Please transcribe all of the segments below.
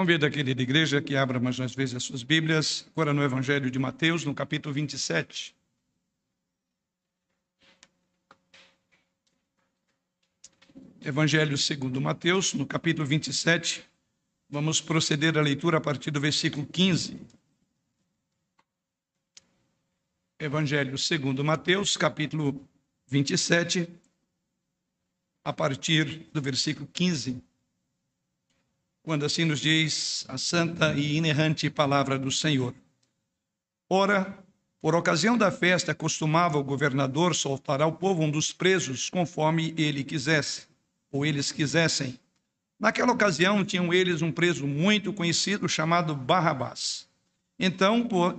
Convido a querida igreja que abra mais uma vez as suas Bíblias, agora no Evangelho de Mateus, no capítulo 27. Evangelho segundo Mateus, no capítulo 27. Vamos proceder à leitura a partir do versículo 15. Evangelho segundo Mateus, capítulo 27, a partir do versículo 15 quando assim nos diz a santa e inerrante palavra do Senhor. Ora, por ocasião da festa, costumava o governador soltar ao povo um dos presos, conforme ele quisesse, ou eles quisessem. Naquela ocasião, tinham eles um preso muito conhecido chamado Barrabás. Então, por,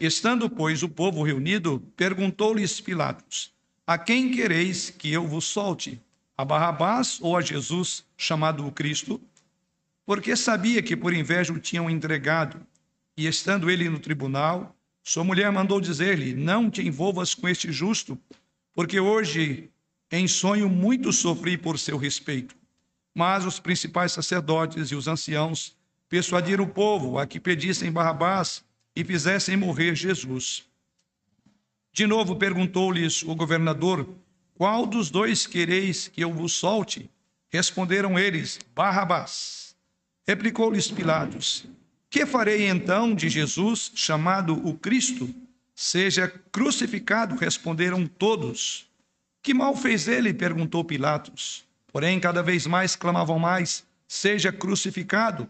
estando, pois, o povo reunido, perguntou-lhes Pilatos: A quem quereis que eu vos solte? A Barrabás ou a Jesus, chamado o Cristo? Porque sabia que por inveja o tinham entregado. E estando ele no tribunal, sua mulher mandou dizer-lhe: Não te envolvas com este justo, porque hoje em sonho muito sofri por seu respeito. Mas os principais sacerdotes e os anciãos persuadiram o povo a que pedissem Barrabás e fizessem morrer Jesus. De novo perguntou-lhes o governador: Qual dos dois quereis que eu vos solte? Responderam eles: Barrabás. Replicou-lhes Pilatos: Que farei então de Jesus, chamado o Cristo? Seja crucificado, responderam todos. Que mal fez ele? perguntou Pilatos. Porém, cada vez mais clamavam mais: Seja crucificado.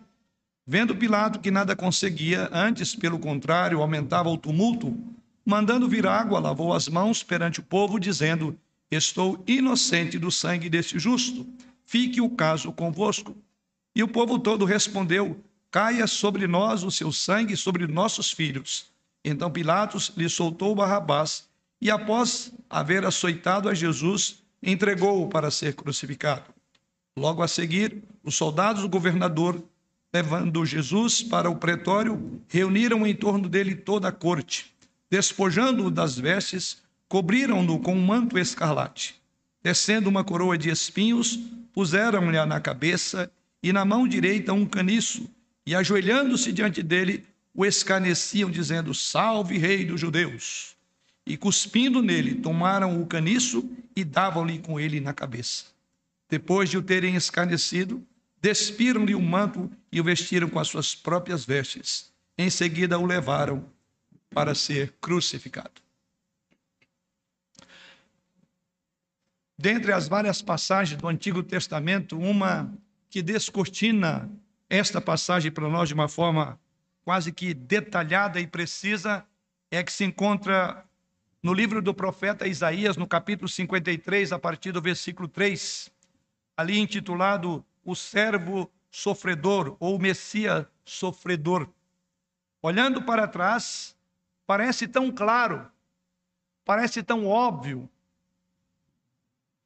Vendo Pilato que nada conseguia, antes, pelo contrário, aumentava o tumulto, mandando vir água, lavou as mãos perante o povo, dizendo: Estou inocente do sangue deste justo. Fique o caso convosco. E o povo todo respondeu: Caia sobre nós o seu sangue, sobre nossos filhos. Então Pilatos lhe soltou Barrabás e, após haver açoitado a Jesus, entregou-o para ser crucificado. Logo a seguir, os soldados do governador, levando Jesus para o pretório, reuniram em torno dele toda a corte. Despojando-o das vestes, cobriram-no com um manto escarlate. Descendo uma coroa de espinhos, puseram-lhe na cabeça e na mão direita um caniço, e ajoelhando-se diante dele, o escarneciam, dizendo: Salve, Rei dos Judeus! E cuspindo nele, tomaram o caniço e davam-lhe com ele na cabeça. Depois de o terem escarnecido, despiram-lhe o manto e o vestiram com as suas próprias vestes. Em seguida o levaram para ser crucificado. Dentre as várias passagens do Antigo Testamento, uma que descortina esta passagem para nós de uma forma quase que detalhada e precisa é que se encontra no livro do profeta Isaías, no capítulo 53, a partir do versículo 3, ali intitulado O Servo Sofredor ou o Messias Sofredor. Olhando para trás, parece tão claro, parece tão óbvio,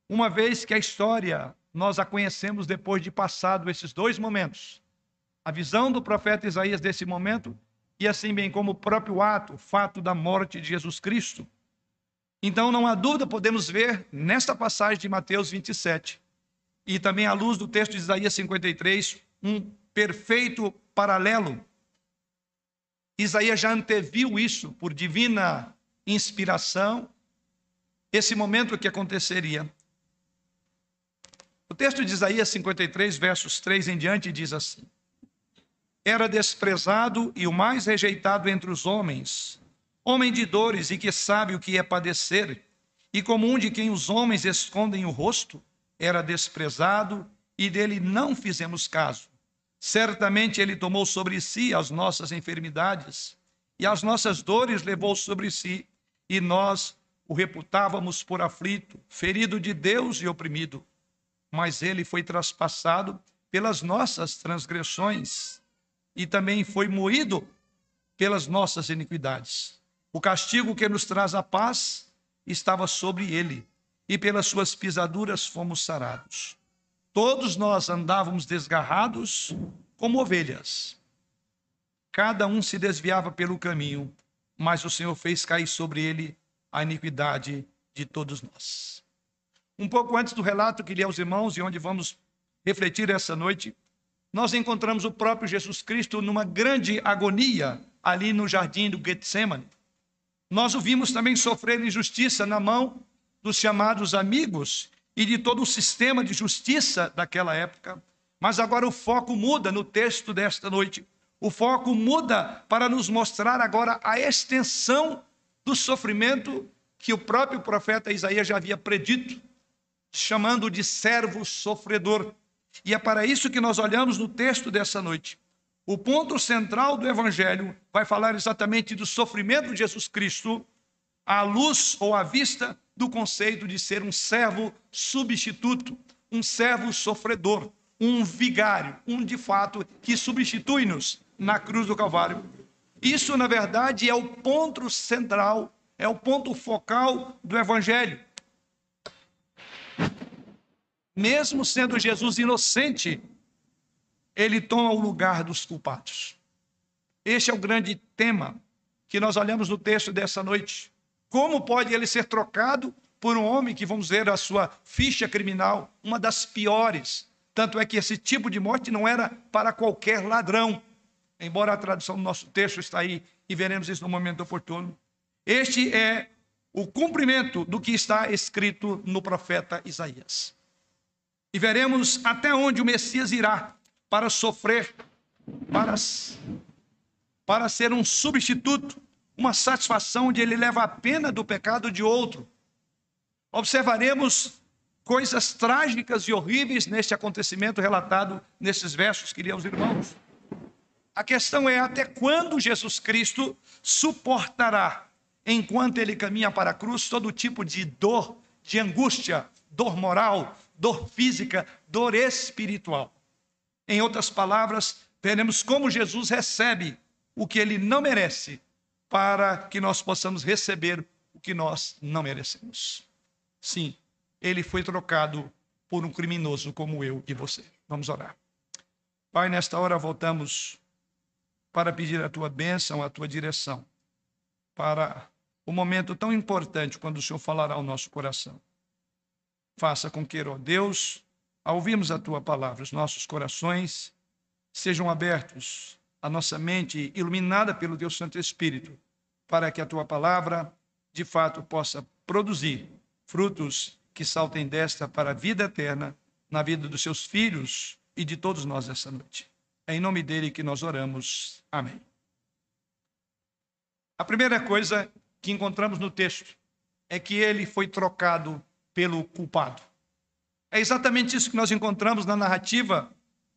uma vez que a história nós a conhecemos depois de passado esses dois momentos. A visão do profeta Isaías desse momento e assim bem como o próprio ato, o fato da morte de Jesus Cristo. Então não há dúvida, podemos ver nesta passagem de Mateus 27 e também à luz do texto de Isaías 53, um perfeito paralelo. Isaías já anteviu isso por divina inspiração, esse momento que aconteceria. O texto de Isaías 53, versos 3 em diante, diz assim: Era desprezado e o mais rejeitado entre os homens, homem de dores e que sabe o que é padecer, e como um de quem os homens escondem o rosto, era desprezado e dele não fizemos caso. Certamente ele tomou sobre si as nossas enfermidades e as nossas dores levou sobre si, e nós o reputávamos por aflito, ferido de Deus e oprimido mas ele foi traspassado pelas nossas transgressões e também foi moído pelas nossas iniquidades. O castigo que nos traz a paz estava sobre ele, e pelas suas pisaduras fomos sarados. Todos nós andávamos desgarrados como ovelhas. Cada um se desviava pelo caminho, mas o Senhor fez cair sobre ele a iniquidade de todos nós. Um pouco antes do relato que li aos irmãos e onde vamos refletir essa noite, nós encontramos o próprio Jesus Cristo numa grande agonia ali no jardim do Getsemane. Nós o vimos também sofrer injustiça na mão dos chamados amigos e de todo o sistema de justiça daquela época. Mas agora o foco muda no texto desta noite. O foco muda para nos mostrar agora a extensão do sofrimento que o próprio profeta Isaías já havia predito, chamando de servo sofredor. E é para isso que nós olhamos no texto dessa noite. O ponto central do evangelho vai falar exatamente do sofrimento de Jesus Cristo à luz ou à vista do conceito de ser um servo substituto, um servo sofredor, um vigário, um de fato que substitui-nos na cruz do Calvário. Isso, na verdade, é o ponto central, é o ponto focal do evangelho. Mesmo sendo Jesus inocente, ele toma o lugar dos culpados. Este é o grande tema que nós olhamos no texto dessa noite. Como pode ele ser trocado por um homem que, vamos ver, a sua ficha criminal, uma das piores? Tanto é que esse tipo de morte não era para qualquer ladrão, embora a tradução do nosso texto está aí e veremos isso no momento oportuno. Este é o cumprimento do que está escrito no profeta Isaías. E veremos até onde o Messias irá para sofrer, para, para ser um substituto, uma satisfação onde ele leva a pena do pecado de outro. Observaremos coisas trágicas e horríveis neste acontecimento relatado nesses versos, queridos irmãos. A questão é até quando Jesus Cristo suportará, enquanto ele caminha para a cruz, todo tipo de dor, de angústia, dor moral, dor física, dor espiritual. Em outras palavras, veremos como Jesus recebe o que ele não merece, para que nós possamos receber o que nós não merecemos. Sim, ele foi trocado por um criminoso como eu e você. Vamos orar. Pai, nesta hora voltamos para pedir a tua bênção, a tua direção, para o momento tão importante quando o Senhor falará ao nosso coração. Faça com que, ó Deus, ao ouvirmos a tua palavra, os nossos corações sejam abertos, a nossa mente iluminada pelo Deus Santo Espírito, para que a tua palavra, de fato, possa produzir frutos que saltem desta para a vida eterna na vida dos seus filhos e de todos nós essa noite. É em nome dele que nós oramos. Amém. A primeira coisa que encontramos no texto é que ele foi trocado pelo culpado. É exatamente isso que nós encontramos na narrativa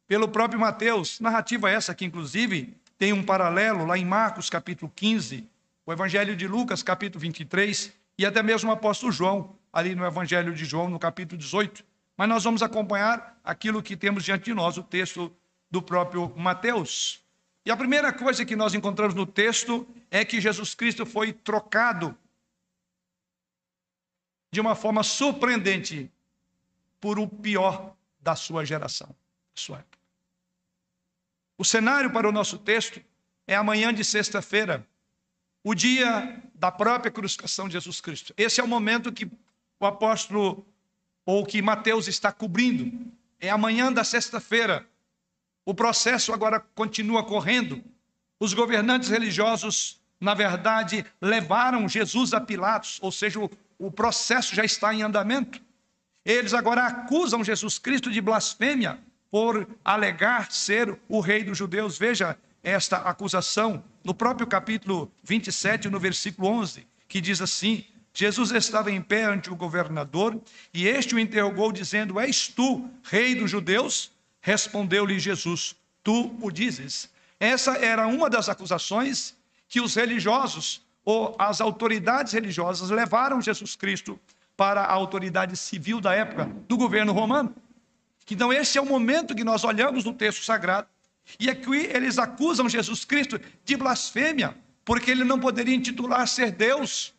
pelo próprio Mateus. Narrativa essa que, inclusive, tem um paralelo lá em Marcos, capítulo 15, o Evangelho de Lucas, capítulo 23, e até mesmo o apóstolo João, ali no Evangelho de João, no capítulo 18. Mas nós vamos acompanhar aquilo que temos diante de nós, o texto do próprio Mateus. E a primeira coisa que nós encontramos no texto é que Jesus Cristo foi trocado de uma forma surpreendente por o pior da sua geração, da sua época. O cenário para o nosso texto é amanhã de sexta-feira, o dia da própria crucificação de Jesus Cristo. Esse é o momento que o apóstolo, ou que Mateus está cobrindo. É amanhã da sexta-feira. O processo agora continua correndo. Os governantes religiosos, na verdade, levaram Jesus a Pilatos, ou seja, o, processo já está em andamento. Eles agora acusam Jesus Cristo de blasfêmia por alegar ser o rei dos judeus. Veja esta acusação no próprio capítulo 27, no versículo 11, que diz assim: Jesus estava em pé ante o governador e este o interrogou, dizendo: És tu, rei dos judeus? Respondeu-lhe Jesus: Tu o dizes. Essa era uma das acusações que os religiosos ou as autoridades religiosas levaram Jesus Cristo para a autoridade civil da época do governo romano. Então, esse é o momento que nós olhamos no texto sagrado e aqui eles acusam Jesus Cristo de blasfêmia, porque ele não poderia intitular ser Deus.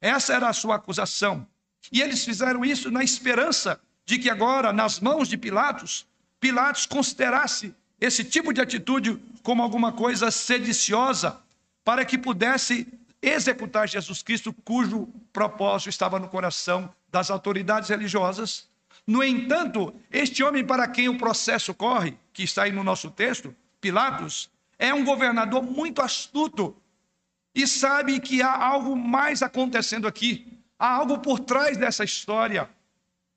Essa era a sua acusação. E eles fizeram isso na esperança de que agora, nas mãos de Pilatos, Pilatos considerasse esse tipo de atitude como alguma coisa sediciosa, para que pudesse executar Jesus Cristo, cujo propósito estava no coração das autoridades religiosas, No entanto, este homem para quem o processo corre, que está aí no nosso texto, Pilatos, é um governador muito astuto e sabe que há algo mais acontecendo aqui, há algo por trás dessa história.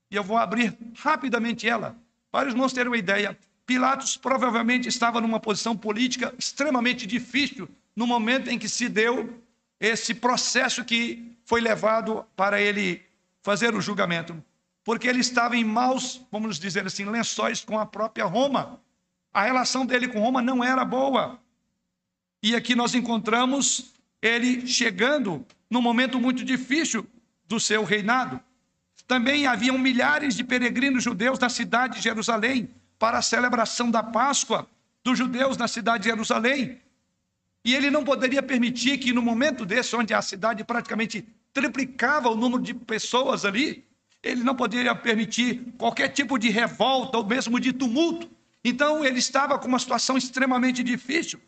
E eu vou abrir rapidamente ela, para os irmãos terem uma ideia. Pilatos provavelmente estava numa posição política extremamente difícil no momento em que se deu esse processo que foi levado para ele fazer o julgamento, porque ele estava em maus, vamos dizer assim, lençóis com a própria Roma. A relação dele com Roma não era boa. E aqui nós encontramos ele chegando num momento muito difícil do seu reinado. Também haviam milhares de peregrinos judeus na cidade de Jerusalém, para a celebração da Páscoa dos judeus na cidade de Jerusalém. E ele não poderia permitir que, no momento desse, onde a cidade praticamente triplicava o número de pessoas ali, ele não poderia permitir qualquer tipo de revolta ou mesmo de tumulto. Então, ele estava com uma situação extremamente difícil.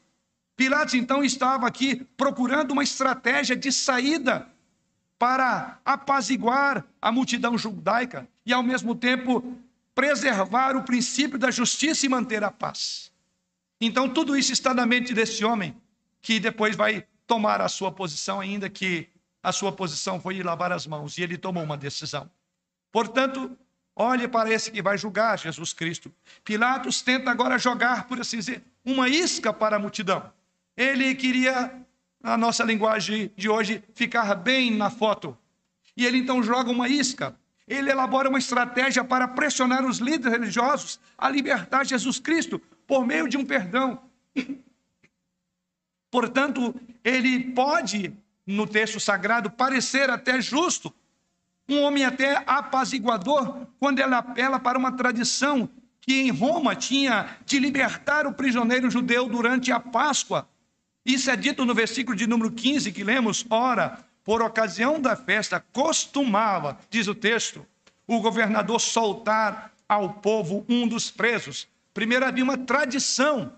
Pilatos, então, estava aqui procurando uma estratégia de saída para apaziguar a multidão judaica e, ao mesmo tempo, preservar o princípio da justiça e manter a paz. Então, tudo isso está na mente desse homem, que depois vai tomar a sua posição, ainda que a sua posição foi ir lavar as mãos, e ele tomou uma decisão. Portanto, olhe para esse que vai julgar Jesus Cristo. Pilatos tenta agora jogar, por assim dizer, uma isca para a multidão. Ele queria, na nossa linguagem de hoje, ficar bem na foto. E ele então joga uma isca ele elabora uma estratégia para pressionar os líderes religiosos a libertar Jesus Cristo por meio de um perdão. Portanto, ele pode, no texto sagrado, parecer até justo, um homem até apaziguador, quando ele apela para uma tradição que em Roma tinha de libertar o prisioneiro judeu durante a Páscoa. Isso é dito no versículo de número 15 que lemos: Ora, por ocasião da festa, costumava, diz o texto, o governador soltar ao povo um dos presos. Primeiro havia uma tradição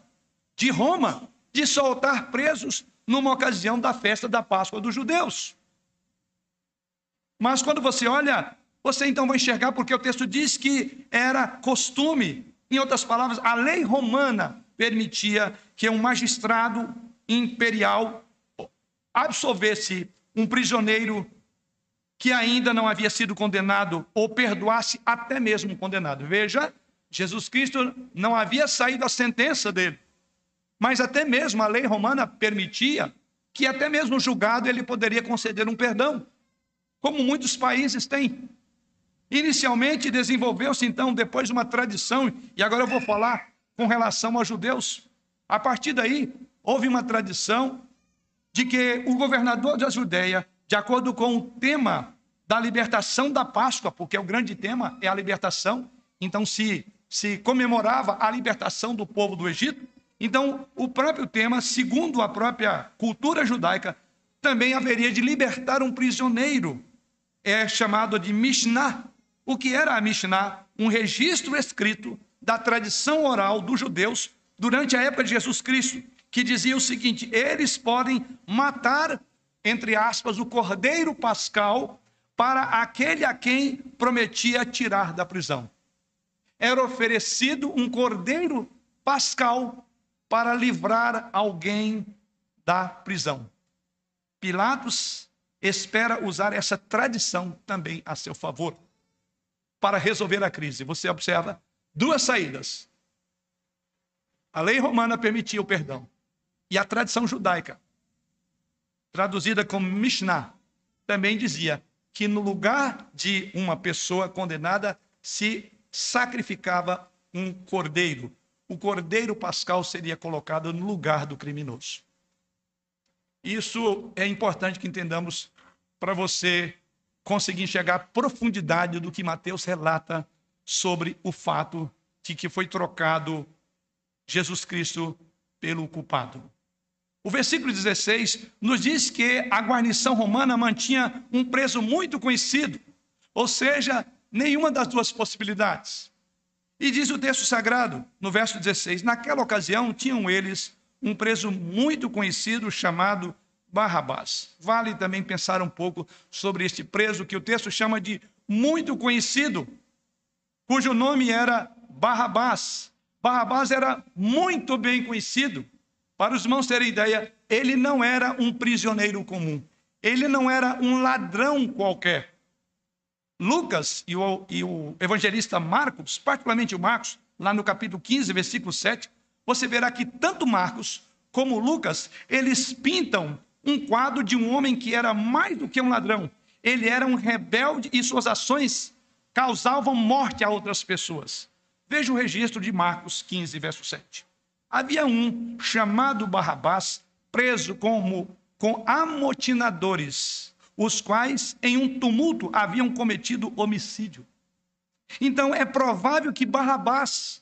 de Roma de soltar presos numa ocasião da festa da Páscoa dos judeus. Mas quando você olha, você então vai enxergar porque o texto diz que era costume, em outras palavras, a lei romana permitia que um magistrado imperial absolvesse um prisioneiro que ainda não havia sido condenado ou perdoasse até mesmo condenado. Veja, Jesus Cristo não havia saído a sentença dele, mas até mesmo a lei romana permitia que até mesmo julgado ele poderia conceder um perdão, como muitos países têm. Inicialmente desenvolveu-se então depois uma tradição, e agora eu vou falar com relação aos judeus. A partir daí, houve uma tradição de que o governador da Judéia, de acordo com o tema da libertação da Páscoa, porque o grande tema é a libertação, então se, se comemorava a libertação do povo do Egito. Então, o próprio tema, segundo a própria cultura judaica, também haveria de libertar um prisioneiro, é chamado de Mishnah. O que era a Mishnah? Um registro escrito da tradição oral dos judeus durante a época de Jesus Cristo, que dizia o seguinte: eles podem matar, entre aspas, o cordeiro pascal para aquele a quem prometia tirar da prisão. Era oferecido um cordeiro pascal para livrar alguém da prisão. Pilatos espera usar essa tradição também a seu favor para resolver a crise. Você observa duas saídas. A lei romana permitia o perdão e a tradição judaica, traduzida como Mishnah, também dizia que no lugar de uma pessoa condenada se sacrificava um cordeiro. O cordeiro pascal seria colocado no lugar do criminoso. Isso é importante que entendamos para você conseguir enxergar a profundidade do que Mateus relata sobre o fato de que foi trocado Jesus Cristo pelo culpado. O versículo 16 nos diz que a guarnição romana mantinha um preso muito conhecido, ou seja, nenhuma das duas possibilidades. E diz o texto sagrado, no verso 16: Naquela ocasião tinham eles um preso muito conhecido chamado Barrabás. Vale também pensar um pouco sobre este preso que o texto chama de muito conhecido. cujo nome era Barrabás. Barrabás era muito bem conhecido. Para os irmãos terem ideia, ele não era um prisioneiro comum. Ele não era um ladrão qualquer. Lucas e o, e o evangelista Marcos, particularmente o Marcos, lá no capítulo 15, versículo 7, você verá que tanto Marcos como Lucas, eles pintam um quadro de um homem que era mais do que um ladrão. Ele era um rebelde e suas ações causavam morte a outras pessoas. Veja o registro de Marcos 15, verso 7. Havia um chamado Barrabás, preso como com amotinadores, os quais em um tumulto haviam cometido homicídio. Então é provável que Barrabás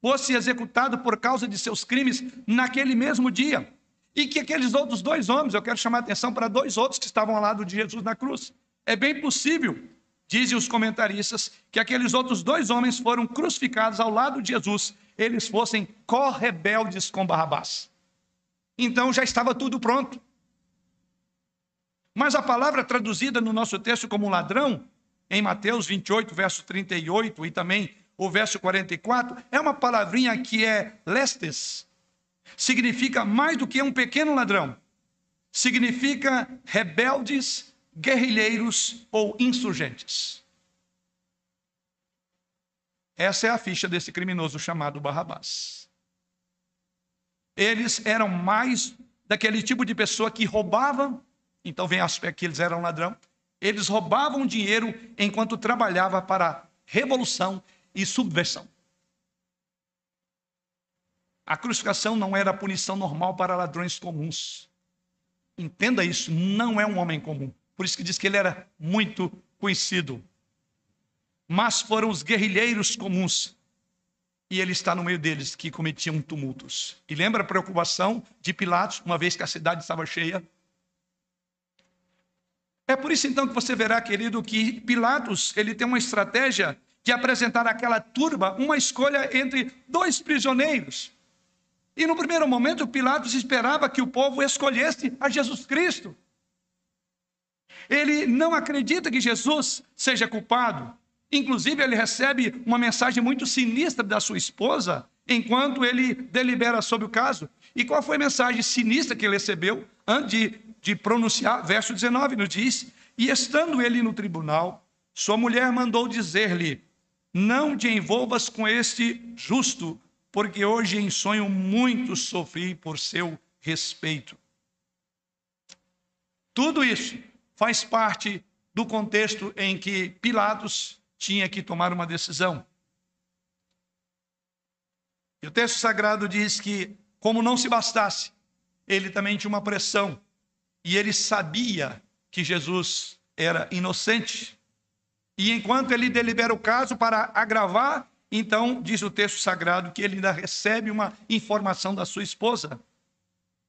fosse executado por causa de seus crimes naquele mesmo dia. E que aqueles outros dois homens, eu quero chamar a atenção para dois outros que estavam ao lado de Jesus na cruz. É bem possível, dizem os comentaristas, que aqueles outros dois homens foram crucificados ao lado de Jesus, eles fossem correbeldes com Barrabás. Então já estava tudo pronto. Mas a palavra traduzida no nosso texto como ladrão, em Mateus 28, verso 38 e também o verso 44, é uma palavrinha que é lestes. Significa mais do que um pequeno ladrão. Significa rebeldes, guerrilheiros ou insurgentes. Essa é a ficha desse criminoso chamado Barrabás. Eles eram mais daquele tipo de pessoa que roubava, então vem aspecto que eles eram ladrão, eles roubavam dinheiro enquanto trabalhava para revolução e subversão. A crucificação não era a punição normal para ladrões comuns. Entenda isso, não é um homem comum. Por isso que diz que ele era muito conhecido. Mas foram os guerrilheiros comuns. E ele está no meio deles que cometiam tumultos. E lembra a preocupação de Pilatos, uma vez que a cidade estava cheia? É por isso então que você verá, querido, que Pilatos, ele tem uma estratégia de apresentar àquela turba uma escolha entre dois prisioneiros. E no primeiro momento, Pilatos esperava que o povo escolhesse a Jesus Cristo. Ele não acredita que Jesus seja culpado. Inclusive, ele recebe uma mensagem muito sinistra da sua esposa enquanto ele delibera sobre o caso. E qual foi a mensagem sinistra que ele recebeu antes de, de pronunciar? Verso 19 nos diz: E estando ele no tribunal, sua mulher mandou dizer-lhe: não te envolvas com este justo, porque hoje em sonho muito sofri por seu respeito. Tudo isso faz parte do contexto em que Pilatos tinha que tomar uma decisão. E o texto sagrado diz que, como não se bastasse, ele também tinha uma pressão. E ele sabia que Jesus era inocente. E enquanto ele delibera o caso para agravar, então diz o texto sagrado que ele ainda recebe uma informação da sua esposa.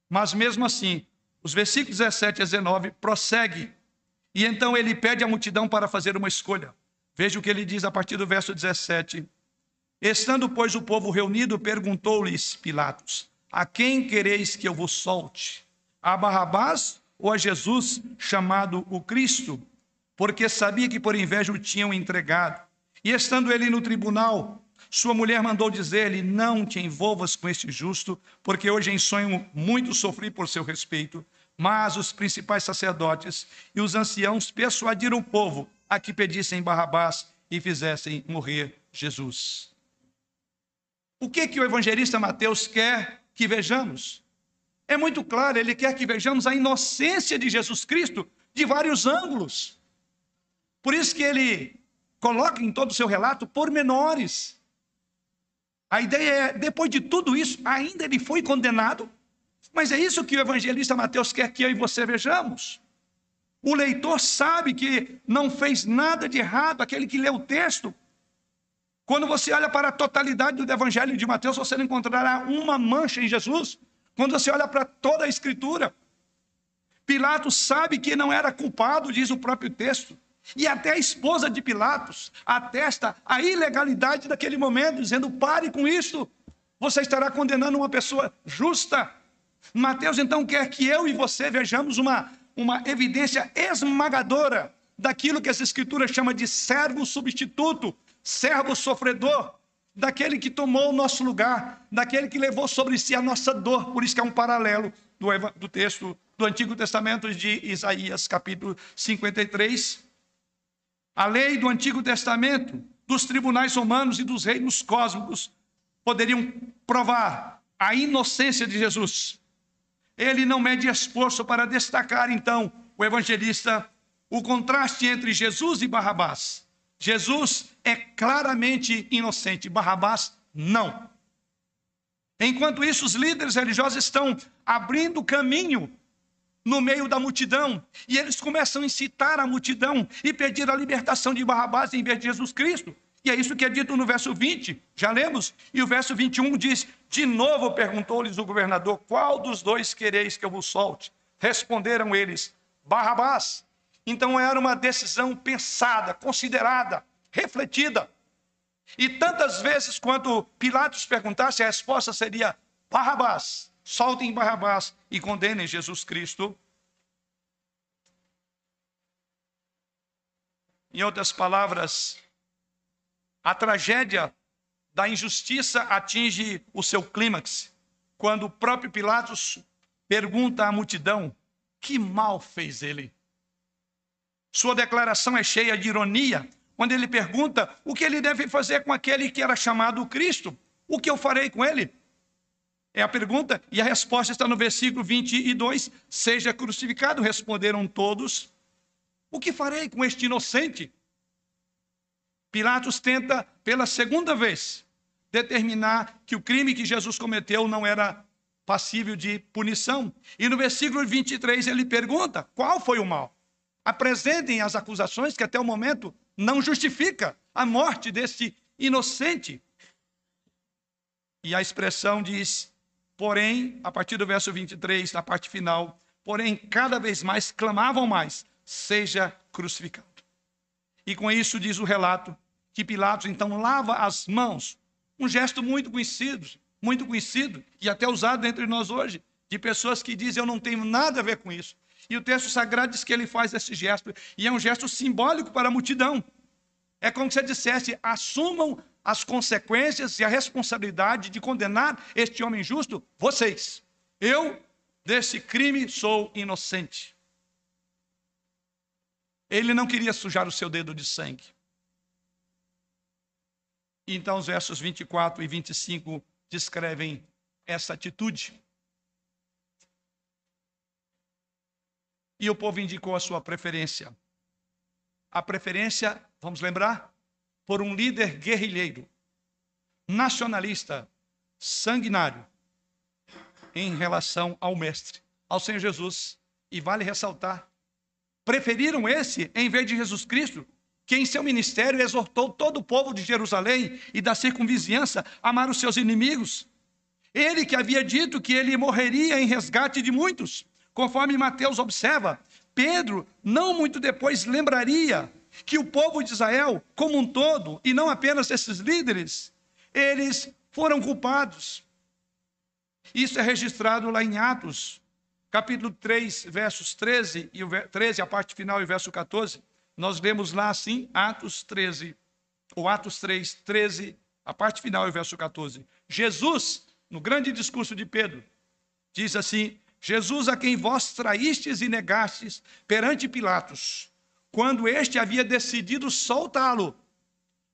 Mas mesmo assim, os versículos 17 a 19 prossegue. E então ele pede à multidão para fazer uma escolha. Veja o que ele diz a partir do verso 17. Estando, pois, o povo reunido, perguntou-lhes Pilatos: A quem quereis que eu vos solte? A Barrabás ou a Jesus, chamado o Cristo? porque sabia que por inveja o tinham entregado. E estando ele no tribunal, sua mulher mandou dizer-lhe: Não te envolvas com este justo, porque hoje em sonho muito sofri por seu respeito. Mas os principais sacerdotes e os anciãos persuadiram o povo a que pedissem Barrabás e fizessem morrer Jesus. O que que o evangelista Mateus quer que vejamos? É muito claro, ele quer que vejamos a inocência de Jesus Cristo de vários ângulos. Por isso que ele coloca em todo o seu relato pormenores. A ideia é, depois de tudo isso, ainda ele foi condenado. Mas é isso que o evangelista Mateus quer que eu e você vejamos. O leitor sabe que não fez nada de errado, aquele que lê o texto. Quando você olha para a totalidade do evangelho de Mateus, você não encontrará uma mancha em Jesus. Quando você olha para toda a escritura, Pilatos sabe que não era culpado, diz o próprio texto. E até a esposa de Pilatos atesta a ilegalidade daquele momento, dizendo: pare com isso, você estará condenando uma pessoa justa. Mateus então quer que eu e você vejamos uma, uma evidência esmagadora daquilo que essa escritura chama de servo substituto, servo sofredor, daquele que tomou o nosso lugar, daquele que levou sobre si a nossa dor. Por isso que é um paralelo do, do texto do Antigo Testamento de Isaías, capítulo 53. A lei do Antigo Testamento, dos tribunais romanos e dos reinos cósmicos poderiam provar a inocência de Jesus. Ele não mede esforço para destacar, então, o evangelista, o contraste entre Jesus e Barrabás. Jesus é claramente inocente, Barrabás não. Enquanto isso, os líderes religiosos estão abrindo caminho no meio da multidão e eles começam a incitar a multidão e pedir a libertação de Barrabás em vez de Jesus Cristo. E é isso que é dito no verso 20, já lemos? E o verso 21 diz: De novo perguntou-lhes o governador: Qual dos dois quereis que eu vos solte? Responderam eles: Barrabás. Então era uma decisão pensada, considerada, refletida. E tantas vezes, quando Pilatos perguntasse, a resposta seria: Barrabás, soltem Barrabás e condenem Jesus Cristo. Em outras palavras, a tragédia da injustiça atinge o seu clímax, quando o próprio Pilatos pergunta à multidão: que mal fez ele? Sua declaração é cheia de ironia, quando ele pergunta o que ele deve fazer com aquele que era chamado Cristo. O que eu farei com ele? É a pergunta, e a resposta está no versículo 22. Seja crucificado, responderam todos. O que farei com este inocente? Pilatos tenta, pela segunda vez, determinar que o crime que Jesus cometeu não era passível de punição. E no versículo 23 ele pergunta: qual foi o mal? Apresentem as acusações que até o momento não justifica a morte deste inocente. E a expressão diz, porém, a partir do verso 23, na parte final, porém, cada vez mais clamavam mais, seja crucificado. E com isso diz o relato que Pilatos então lava as mãos, um gesto muito conhecido, muito conhecido e até usado entre nós hoje, de pessoas que dizem eu não tenho nada a ver com isso. E o texto sagrado diz que ele faz esse gesto, e é um gesto simbólico para a multidão. É como se dissesse: assumam as consequências e a responsabilidade de condenar este homem justo, vocês. Eu, desse crime, sou inocente. Ele não queria sujar o seu dedo de sangue. Então, os versos 24 e 25 descrevem essa atitude. E o povo indicou a sua preferência. A preferência, vamos lembrar, por um líder guerrilheiro, nacionalista, sanguinário, em relação ao Mestre, ao Senhor Jesus. E vale ressaltar, preferiram esse em vez de Jesus Cristo, que em seu ministério exortou todo o povo de Jerusalém e da circunvizinhança a amar os seus inimigos. Ele que havia dito que ele morreria em resgate de muitos. Conforme Mateus observa, Pedro, não muito depois, lembraria que o povo de Israel, como um todo, e não apenas esses líderes, eles foram culpados. Isso é registrado lá em Atos, capítulo 3, versos 13, e o 13, a parte final e verso 14. Nós vemos lá assim, Atos 13, ou Atos 3, 13, a parte final e verso 14. Jesus, no grande discurso de Pedro, diz assim: Jesus a quem vós traístes e negastes perante Pilatos, quando este havia decidido soltá-lo.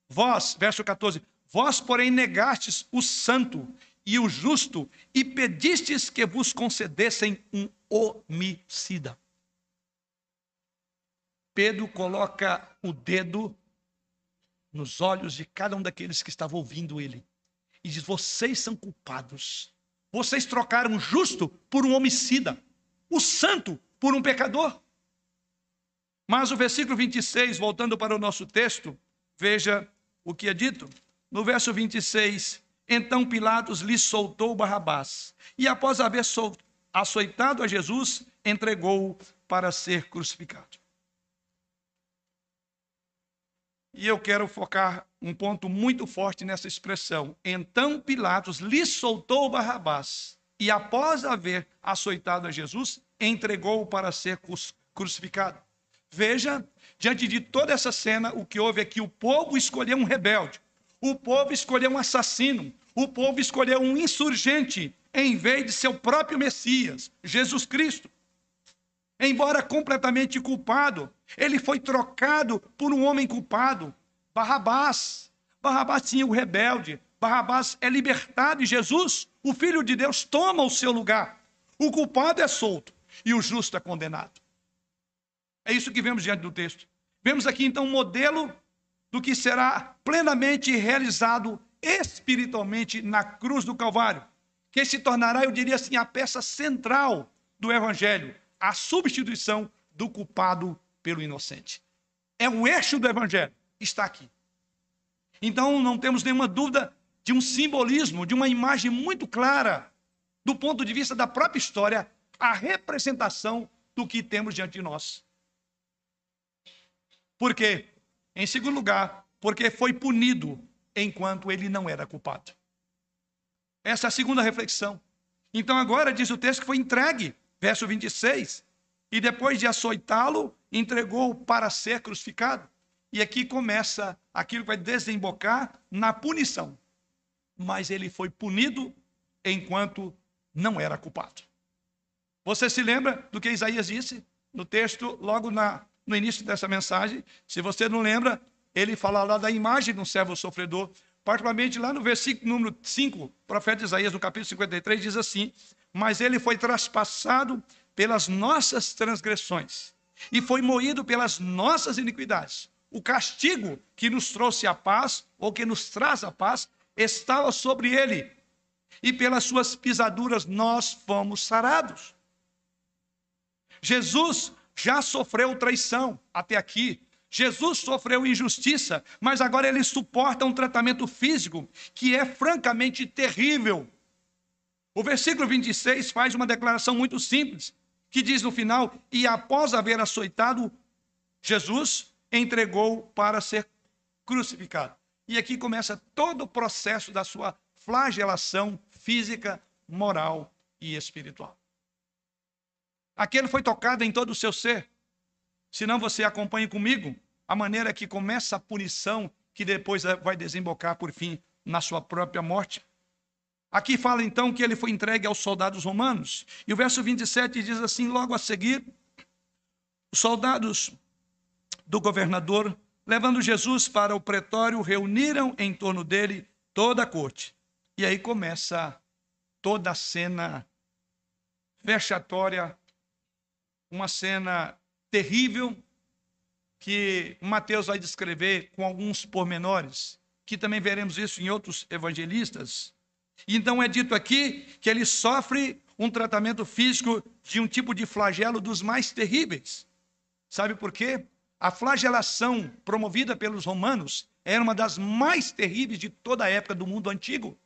Vós, verso 14, vós, porém, negastes o santo e o justo e pedistes que vos concedessem um homicida. Pedro coloca o dedo nos olhos de cada um daqueles que estavam ouvindo ele e diz: Vocês são culpados vocês trocaram o justo por um homicida, o santo por um pecador. Mas o versículo 26, voltando para o nosso texto, veja o que é dito. No verso 26, então Pilatos lhe soltou Barrabás, e após haver açoitado a Jesus, entregou-o para ser crucificado. E eu quero focar um ponto muito forte nessa expressão. Então Pilatos lhe soltou Barrabás e, após haver açoitado a Jesus, entregou-o para ser crucificado. Veja, diante de toda essa cena, o que houve é que o povo escolheu um rebelde, o povo escolheu um assassino, o povo escolheu um insurgente em vez de seu próprio Messias, Jesus Cristo. Embora completamente culpado, ele foi trocado por um homem culpado, Barrabás. Barrabás tinha o rebelde, Barrabás é libertado e Jesus, o Filho de Deus, toma o seu lugar. O culpado é solto e o justo é condenado. É isso que vemos diante do texto. Vemos aqui então um modelo do que será plenamente realizado espiritualmente na cruz do Calvário, que se tornará, eu diria assim, a peça central do Evangelho, a substituição do culpado pelo inocente. É o eixo do Evangelho, está aqui. Então não temos nenhuma dúvida de um simbolismo, de uma imagem muito clara, do ponto de vista da própria história, a representação do que temos diante de nós. Por quê? Em segundo lugar, porque foi punido enquanto ele não era culpado. Essa é a segunda reflexão. Então, agora diz o texto que foi entregue, verso 26, e depois de açoitá-lo, entregou para ser crucificado. E aqui começa aquilo que vai desembocar na punição. Mas ele foi punido enquanto não era culpado. Você se lembra do que Isaías disse no texto, logo na, no início dessa mensagem? Se você não lembra, ele fala lá da imagem de um servo sofredor, particularmente lá no versículo número 5, o profeta Isaías, no capítulo 53, diz assim: Mas ele foi traspassado pelas nossas transgressões e foi moído pelas nossas iniquidades. O castigo que nos trouxe a paz, ou que nos traz a paz, estava sobre ele, e pelas suas pisaduras nós fomos sarados. Jesus já sofreu traição até aqui. Jesus sofreu injustiça, mas agora ele suporta um tratamento físico que é francamente terrível. O versículo 26 faz uma declaração muito simples, que diz no final: E após haver açoitado, Jesus entregou para ser crucificado. E aqui começa todo o processo da sua flagelação física, moral e espiritual. Aquele foi tocado em todo o seu ser. Se não, você acompanhe comigo a maneira que começa a punição que depois vai desembocar, por fim, na sua própria morte. Aqui fala então que ele foi entregue aos soldados romanos. E o verso 27 diz assim: logo a seguir, os soldados do governador, levando Jesus para o pretório, reuniram em torno dele toda a corte. E aí começa toda a cena vexatória, uma cena terrível que Mateus vai descrever com alguns pormenores, que também veremos isso em outros evangelistas. Então é dito aqui que ele sofre um tratamento físico de um tipo de flagelo dos mais terríveis. Sabe por quê? A flagelação promovida pelos romanos era uma das mais terríveis de toda a época do mundo antigo.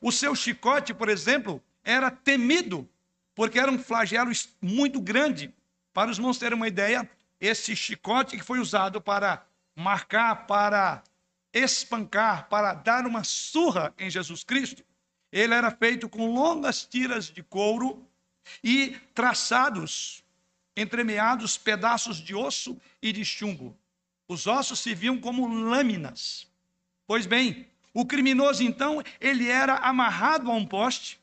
O seu chicote, por exemplo, era temido, porque era um flagelo muito grande. Para os irmãos terem uma ideia, esse chicote que foi usado para marcar, para espancar, para dar uma surra em Jesus Cristo, ele era feito com longas tiras de couro e traçados, entremeados pedaços de osso e de chumbo. Os ossos se viam como lâminas. Pois bem, o criminoso então, ele era amarrado a um poste,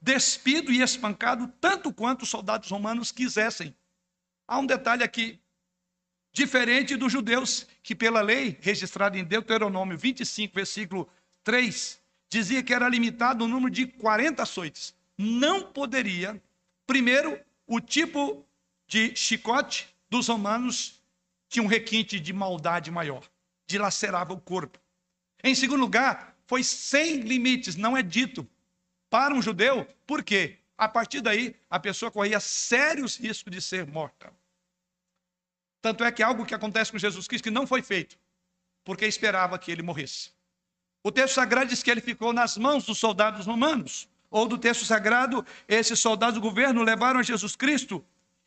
despido e espancado tanto quanto os soldados romanos quisessem. Há um detalhe aqui, diferente dos judeus, que pela lei registrada em Deuteronômio 25, versículo 3, dizia que era limitado o número de 40 açoites. Não poderia, primeiro, o tipo de chicote dos romanos tinha um requinte de maldade maior, dilacerava o corpo. Em segundo lugar, foi sem limites, não é dito para um judeu, por quê? A partir daí, a pessoa corria sérios riscos de ser morta. Tanto é que algo que acontece com Jesus Cristo que não foi feito, porque esperava que ele morresse. O texto sagrado diz que ele ficou nas mãos dos soldados romanos. Ou do texto sagrado, esses soldados do governo levaram a Jesus Cristo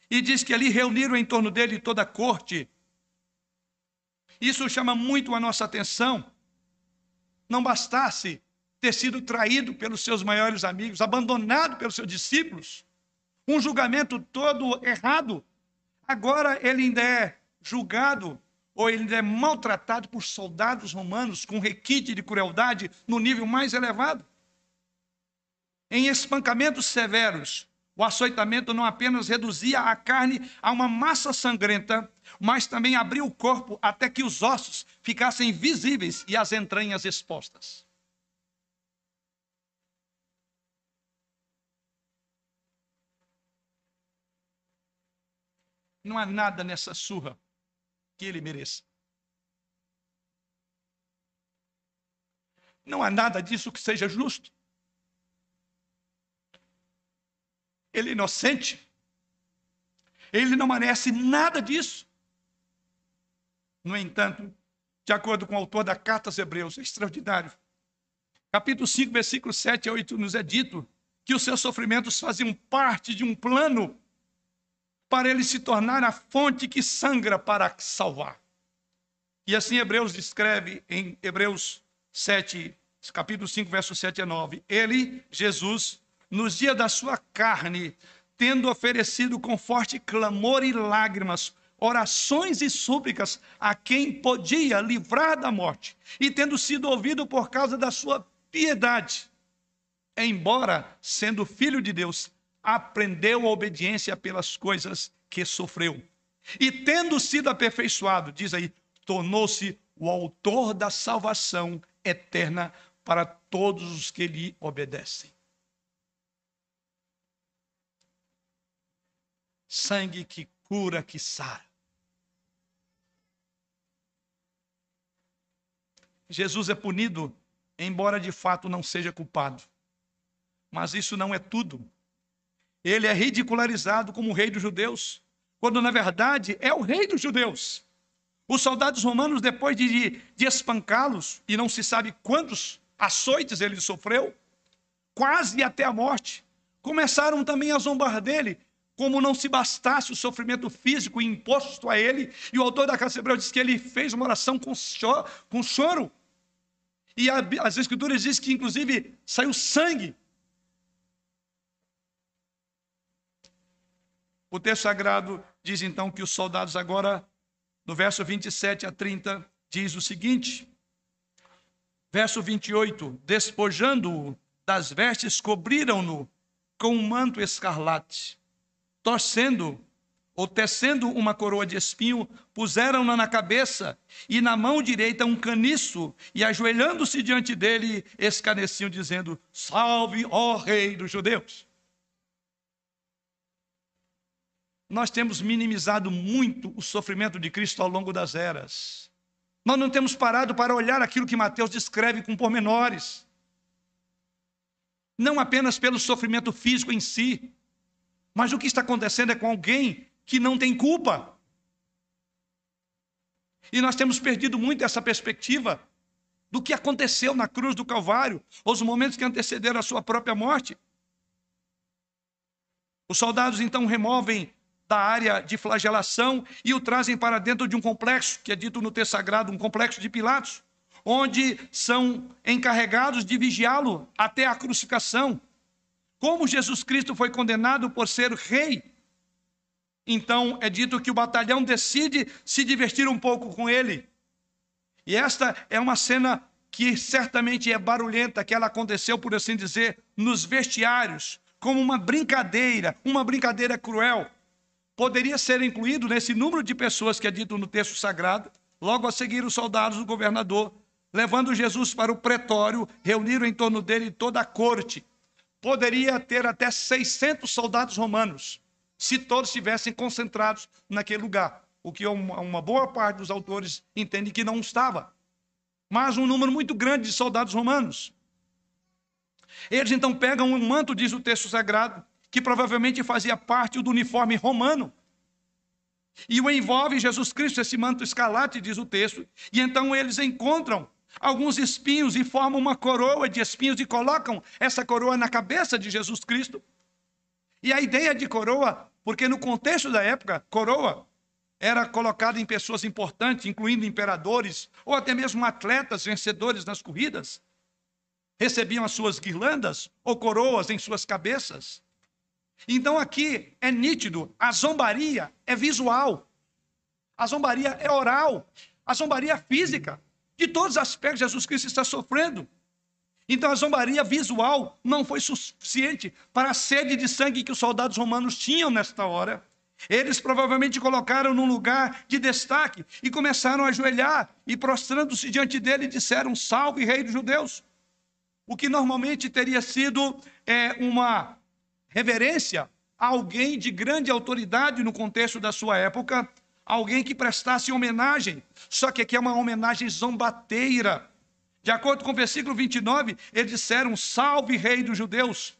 e diz que ali reuniram em torno dele toda a corte. Isso chama muito a nossa atenção. Não bastasse ter sido traído pelos seus maiores amigos, abandonado pelos seus discípulos, um julgamento todo errado, agora ele ainda é julgado ou ele ainda é maltratado por soldados romanos com requinte de crueldade no nível mais elevado. Em espancamentos severos, o açoitamento não apenas reduzia a carne a uma massa sangrenta, mas também abria o corpo até que os ossos ficassem visíveis e as entranhas expostas. Não há nada nessa surra que ele mereça. Não há nada disso que seja justo. Ele é inocente. Ele não merece nada disso. No entanto, de acordo com o autor da carta aos Hebreus, é extraordinário. Capítulo 5, versículos 7 a 8, nos é dito que os seus sofrimentos faziam parte de um plano para ele se tornar a fonte que sangra para salvar. E assim Hebreus descreve em Hebreus 7, capítulo 5, versos 7 a 9. Ele, Jesus, nos dias da sua carne, tendo oferecido com forte clamor e lágrimas, orações e súplicas a quem podia livrar da morte, e tendo sido ouvido por causa da sua piedade, embora sendo filho de Deus, aprendeu a obediência pelas coisas que sofreu. E tendo sido aperfeiçoado, diz aí, tornou-se o autor da salvação eterna para todos os que lhe obedecem. sangue que cura, que sara. Jesus é punido, embora de fato não seja culpado. Mas isso não é tudo. Ele é ridicularizado como o rei dos judeus, quando na verdade é o rei dos judeus. Os soldados romanos, depois de, de espancá-los, e não se sabe quantos açoites ele sofreu, quase até a morte, começaram também a zombar dele, como não se bastasse o sofrimento físico imposto a ele, e o autor da carta Hebreu diz que ele fez uma oração com choro. Com choro. E a, as escrituras dizem que, inclusive, saiu sangue. O texto sagrado diz então que os soldados agora, no verso 27 a 30, diz o seguinte: verso 28, despojando-o das vestes, cobriram-no com um manto escarlate torcendo ou tecendo uma coroa de espinho, puseram-na na cabeça e na mão direita um caniço, e ajoelhando-se diante dele, escarneciam, dizendo: Salve, ó Rei dos Judeus. Nós temos minimizado muito o sofrimento de Cristo ao longo das eras. Nós não temos parado para olhar aquilo que Mateus descreve com pormenores. Não apenas pelo sofrimento físico em si, mas o que está acontecendo é com alguém que não tem culpa. E nós temos perdido muito essa perspectiva do que aconteceu na cruz do Calvário, os momentos que antecederam a sua própria morte. Os soldados então removem da área de flagelação e o trazem para dentro de um complexo, que é dito no texto sagrado, um complexo de Pilatos, onde são encarregados de vigiá-lo até a crucificação. Como Jesus Cristo foi condenado por ser rei, então é dito que o batalhão decide se divertir um pouco com ele. E esta é uma cena que certamente é barulhenta, que ela aconteceu, por assim dizer, nos vestiários, como uma brincadeira, uma brincadeira cruel. Poderia ser incluído nesse número de pessoas que é dito no texto sagrado, logo a seguir os soldados do governador, levando Jesus para o pretório, reuniram em torno dele toda a corte poderia ter até 600 soldados romanos, se todos estivessem concentrados naquele lugar. O que uma boa parte dos autores entende que não estava. Mas um número muito grande de soldados romanos. Eles então pegam um manto, diz o texto sagrado, que provavelmente fazia parte do uniforme romano. E o envolve Jesus Cristo, esse manto escarlate, diz o texto. E então eles encontram alguns espinhos e formam uma coroa de espinhos e colocam essa coroa na cabeça de Jesus Cristo. E a ideia de coroa, porque no contexto da época, coroa era colocada em pessoas importantes, incluindo imperadores ou até mesmo atletas vencedores nas corridas. Recebiam as suas guirlandas ou coroas em suas cabeças. Então aqui é nítido, a zombaria é visual, a zombaria é oral, a zombaria é física. De todos os aspectos, Jesus Cristo está sofrendo. Então a zombaria visual não foi suficiente para a sede de sangue que os soldados romanos tinham nesta hora. Eles provavelmente colocaram num lugar de destaque e começaram a ajoelhar e prostrando-se diante dele disseram: Salve, Rei dos Judeus! O que normalmente teria sido é, uma reverência a alguém de grande autoridade no contexto da sua época, alguém que prestasse homenagem, só que aqui é uma homenagem zombateira. De acordo com o versículo 29, eles disseram: Salve, Rei dos Judeus!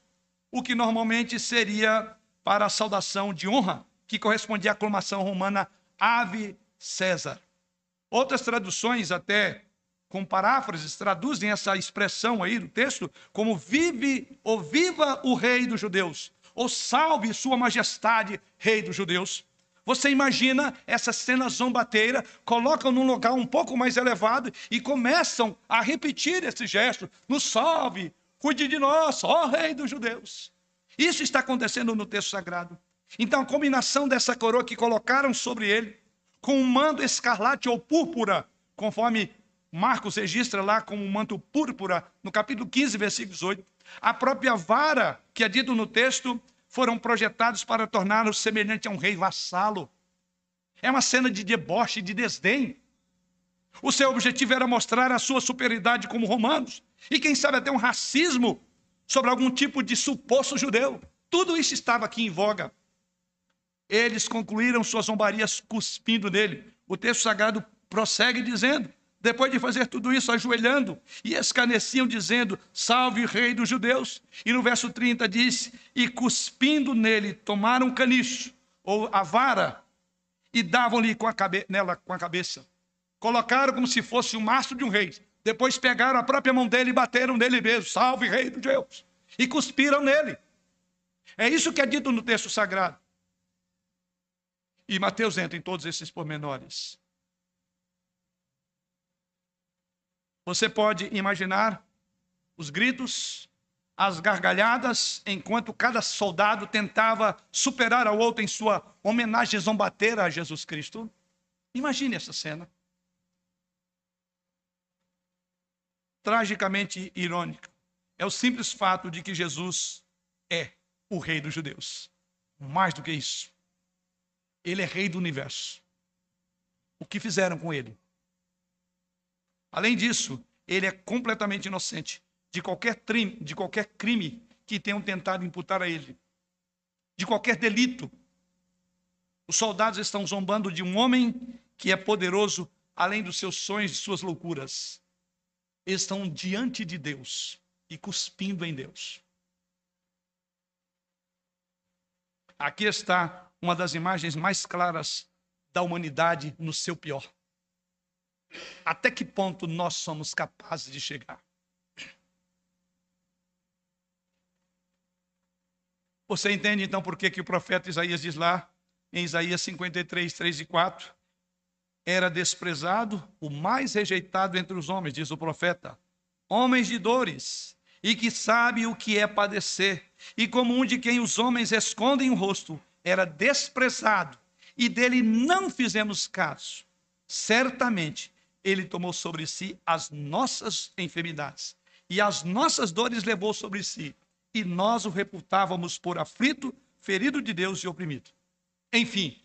O que normalmente seria para a saudação de honra que correspondia à aclamação romana Ave César. Outras traduções, até com paráfrases, traduzem essa expressão aí do texto como vive ou viva o rei dos judeus, ou salve sua majestade, rei dos judeus. Você imagina essa cena zombateira, colocam num lugar um pouco mais elevado e começam a repetir esse gesto: nos salve, cuide de nós, ó rei dos judeus. Isso está acontecendo no texto sagrado. Então, a combinação dessa coroa que colocaram sobre ele, com um manto escarlate ou púrpura, conforme Marcos registra lá como um manto púrpura, no capítulo 15, versículo 18, a própria vara, que é dito no texto, foram projetados para torná-lo semelhante a um rei vassalo. É uma cena de deboche, e de desdém. O seu objetivo era mostrar a sua superioridade como romanos, e quem sabe até um racismo sobre algum tipo de suposto judeu. Tudo isso estava aqui em voga. Eles concluíram suas zombarias cuspindo nele. O texto sagrado prossegue dizendo: depois de fazer tudo isso, ajoelhando e escarneciam, dizendo: Salve, Rei dos Judeus. E no verso 30 diz: E cuspindo nele, tomaram um caniço, ou a vara, e davam-lhe com a nela com a cabeça. Colocaram como se fosse o mastro de um rei. Depois pegaram a própria mão dele e bateram nele mesmo: Salve, Rei dos Judeus. E cuspiram nele. É isso que é dito no texto sagrado. E Mateus entra em todos esses pormenores. Você pode imaginar os gritos, as gargalhadas, enquanto cada soldado tentava superar ao outro em sua homenagem zombateira a Jesus Cristo. Imagine essa cena. Tragicamente irônica. É o simples fato de que Jesus é o rei dos judeus. Mais do que isso. Ele é rei do universo. O que fizeram com ele? Além disso, ele é completamente inocente de qualquer, de qualquer crime que tenham tentado imputar a ele, de qualquer delito. Os soldados estão zombando de um homem que é poderoso além dos seus sonhos e suas loucuras. Estão diante de Deus e cuspindo em Deus. Aqui está uma das imagens mais claras da humanidade no seu pior. Até que ponto nós somos capazes de chegar? Você entende então por que, que o profeta Isaías diz lá, em Isaías 53, 3 e 4? Era desprezado, o mais rejeitado entre os homens, diz o profeta. Homens de dores, e que sabe o que é padecer, e como um de quem os homens escondem o rosto, era desprezado e dele não fizemos caso. Certamente ele tomou sobre si as nossas enfermidades e as nossas dores levou sobre si, e nós o reputávamos por aflito, ferido de Deus e oprimido. Enfim,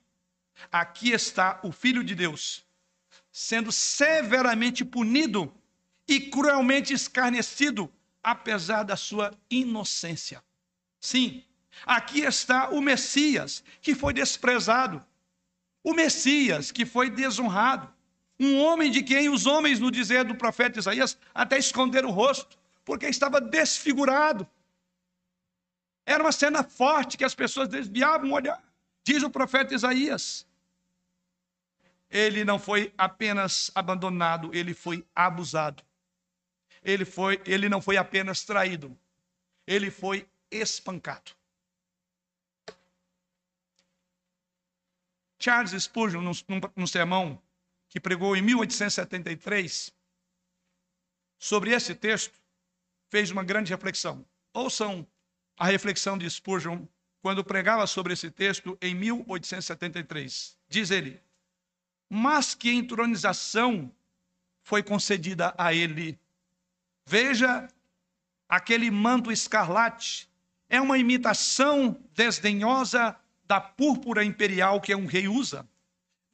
aqui está o Filho de Deus sendo severamente punido e cruelmente escarnecido, apesar da sua inocência. Sim, Aqui está o Messias, que foi desprezado. O Messias, que foi desonrado. Um homem de quem os homens, no dizer do profeta Isaías, até esconderam o rosto, porque estava desfigurado. Era uma cena forte que as pessoas desviavam o olhar. Diz o profeta Isaías. Ele não foi apenas abandonado, ele foi abusado. Ele, foi, ele não foi apenas traído, ele foi espancado. Charles Spurgeon, num, num sermão que pregou em 1873, sobre esse texto, fez uma grande reflexão. Ouçam a reflexão de Spurgeon quando pregava sobre esse texto em 1873. Diz ele: Mas que entronização foi concedida a ele. Veja aquele manto escarlate, é uma imitação desdenhosa da púrpura imperial que um rei usa.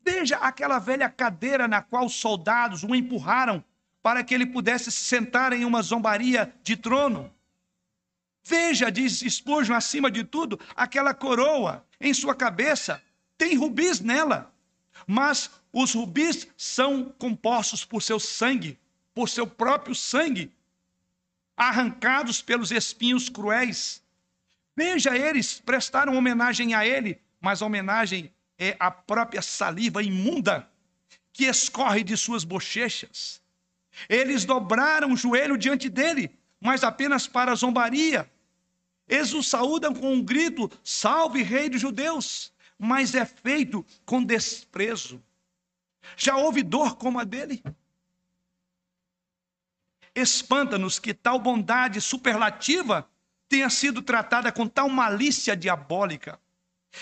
Veja aquela velha cadeira na qual os soldados o empurraram para que ele pudesse se sentar em uma zombaria de trono. Veja, diz Spurgeon, acima de tudo, aquela coroa em sua cabeça, tem rubis nela, mas os rubis são compostos por seu sangue, por seu próprio sangue, arrancados pelos espinhos cruéis. Veja, eles prestaram homenagem a ele, mas a homenagem é a própria saliva imunda que escorre de suas bochechas. Eles dobraram o joelho diante dele, mas apenas para zombaria. Eles o saúdam com um grito: Salve, Rei dos Judeus! Mas é feito com desprezo. Já houve dor como a dele? Espanta-nos que tal bondade superlativa tenha sido tratada com tal malícia diabólica,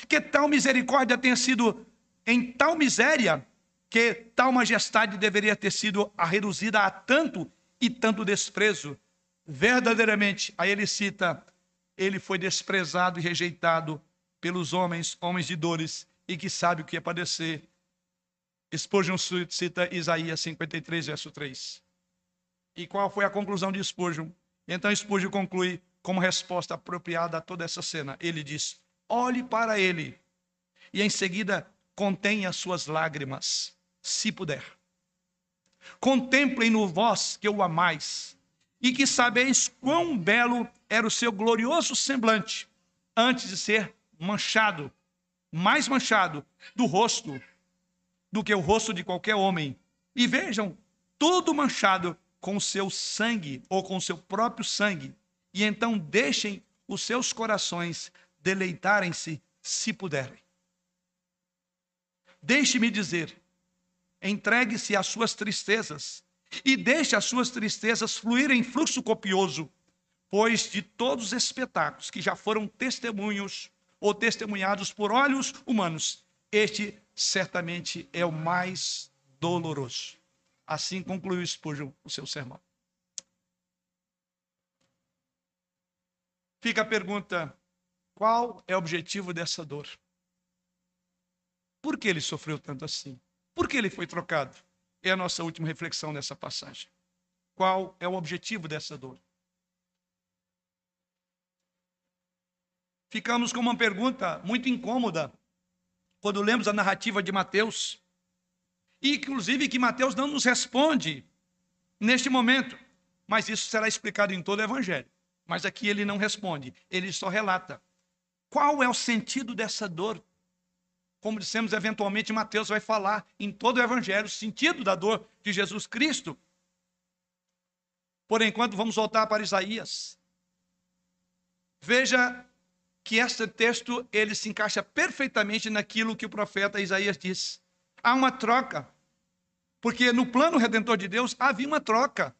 que tal misericórdia tenha sido em tal miséria que tal majestade deveria ter sido reduzida a tanto e tanto desprezo. Verdadeiramente, aí ele cita, ele foi desprezado e rejeitado pelos homens, homens de dores, e que sabe o que é padecer. Spurgeon cita Isaías 53, verso 3. E qual foi a conclusão de Spurgeon? Então Spurgeon conclui como resposta apropriada a toda essa cena. Ele diz: olhe para ele e em seguida contenha suas lágrimas se puder. Contemplem no vós que o amais, e que sabeis quão belo era o seu glorioso semblante, antes de ser manchado, mais manchado do rosto do que o rosto de qualquer homem. E vejam, tudo manchado com o seu sangue, ou com o seu próprio sangue. E então deixem os seus corações deleitarem-se, se puderem. Deixe-me dizer entregue-se às suas tristezas e deixe as suas tristezas fluir em fluxo copioso, pois de todos os espetáculos que já foram testemunhos ou testemunhados por olhos humanos, este certamente é o mais doloroso. Assim concluiu Spurgeon o seu sermão. Fica a pergunta: qual é o objetivo dessa dor? Por que ele sofreu tanto assim? Por que ele foi trocado? É a nossa última reflexão nessa passagem. Qual é o objetivo dessa dor? Ficamos com uma pergunta muito incômoda quando lemos a narrativa de Mateus. E, inclusive, que Mateus não nos responde neste momento. Mas isso será explicado em todo o Evangelho. Mas aqui ele não responde, ele só relata. Qual é o sentido dessa dor? como dissemos, eventualmente Mateus vai falar em todo o evangelho o sentido da dor de Jesus Cristo. Por enquanto, vamos voltar para Isaías. Veja que este texto ele se encaixa perfeitamente naquilo que o profeta Isaías diz. Há uma troca. Porque no plano redentor de Deus havia uma troca.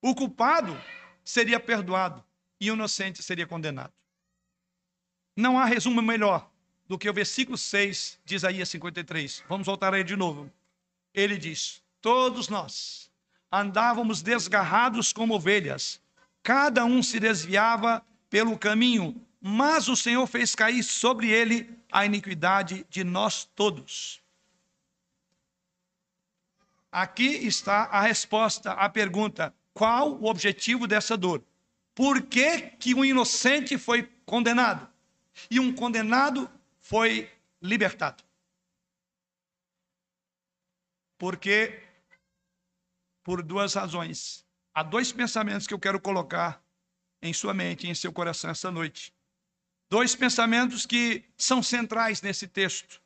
O culpado seria perdoado e o inocente seria condenado. Não há resumo melhor do que o versículo 6 de Isaías 53. Vamos voltar aí de novo. Ele diz: Todos nós andávamos desgarrados como ovelhas, cada um se desviava pelo caminho, mas o Senhor fez cair sobre ele a iniquidade de nós todos. Aqui está a resposta à pergunta: qual o objetivo dessa dor? Por que, que o inocente foi condenado? e um condenado foi libertado. Porque, por duas razões, há dois pensamentos que eu quero colocar em sua mente, em seu coração essa noite. Dois pensamentos que são centrais nesse texto.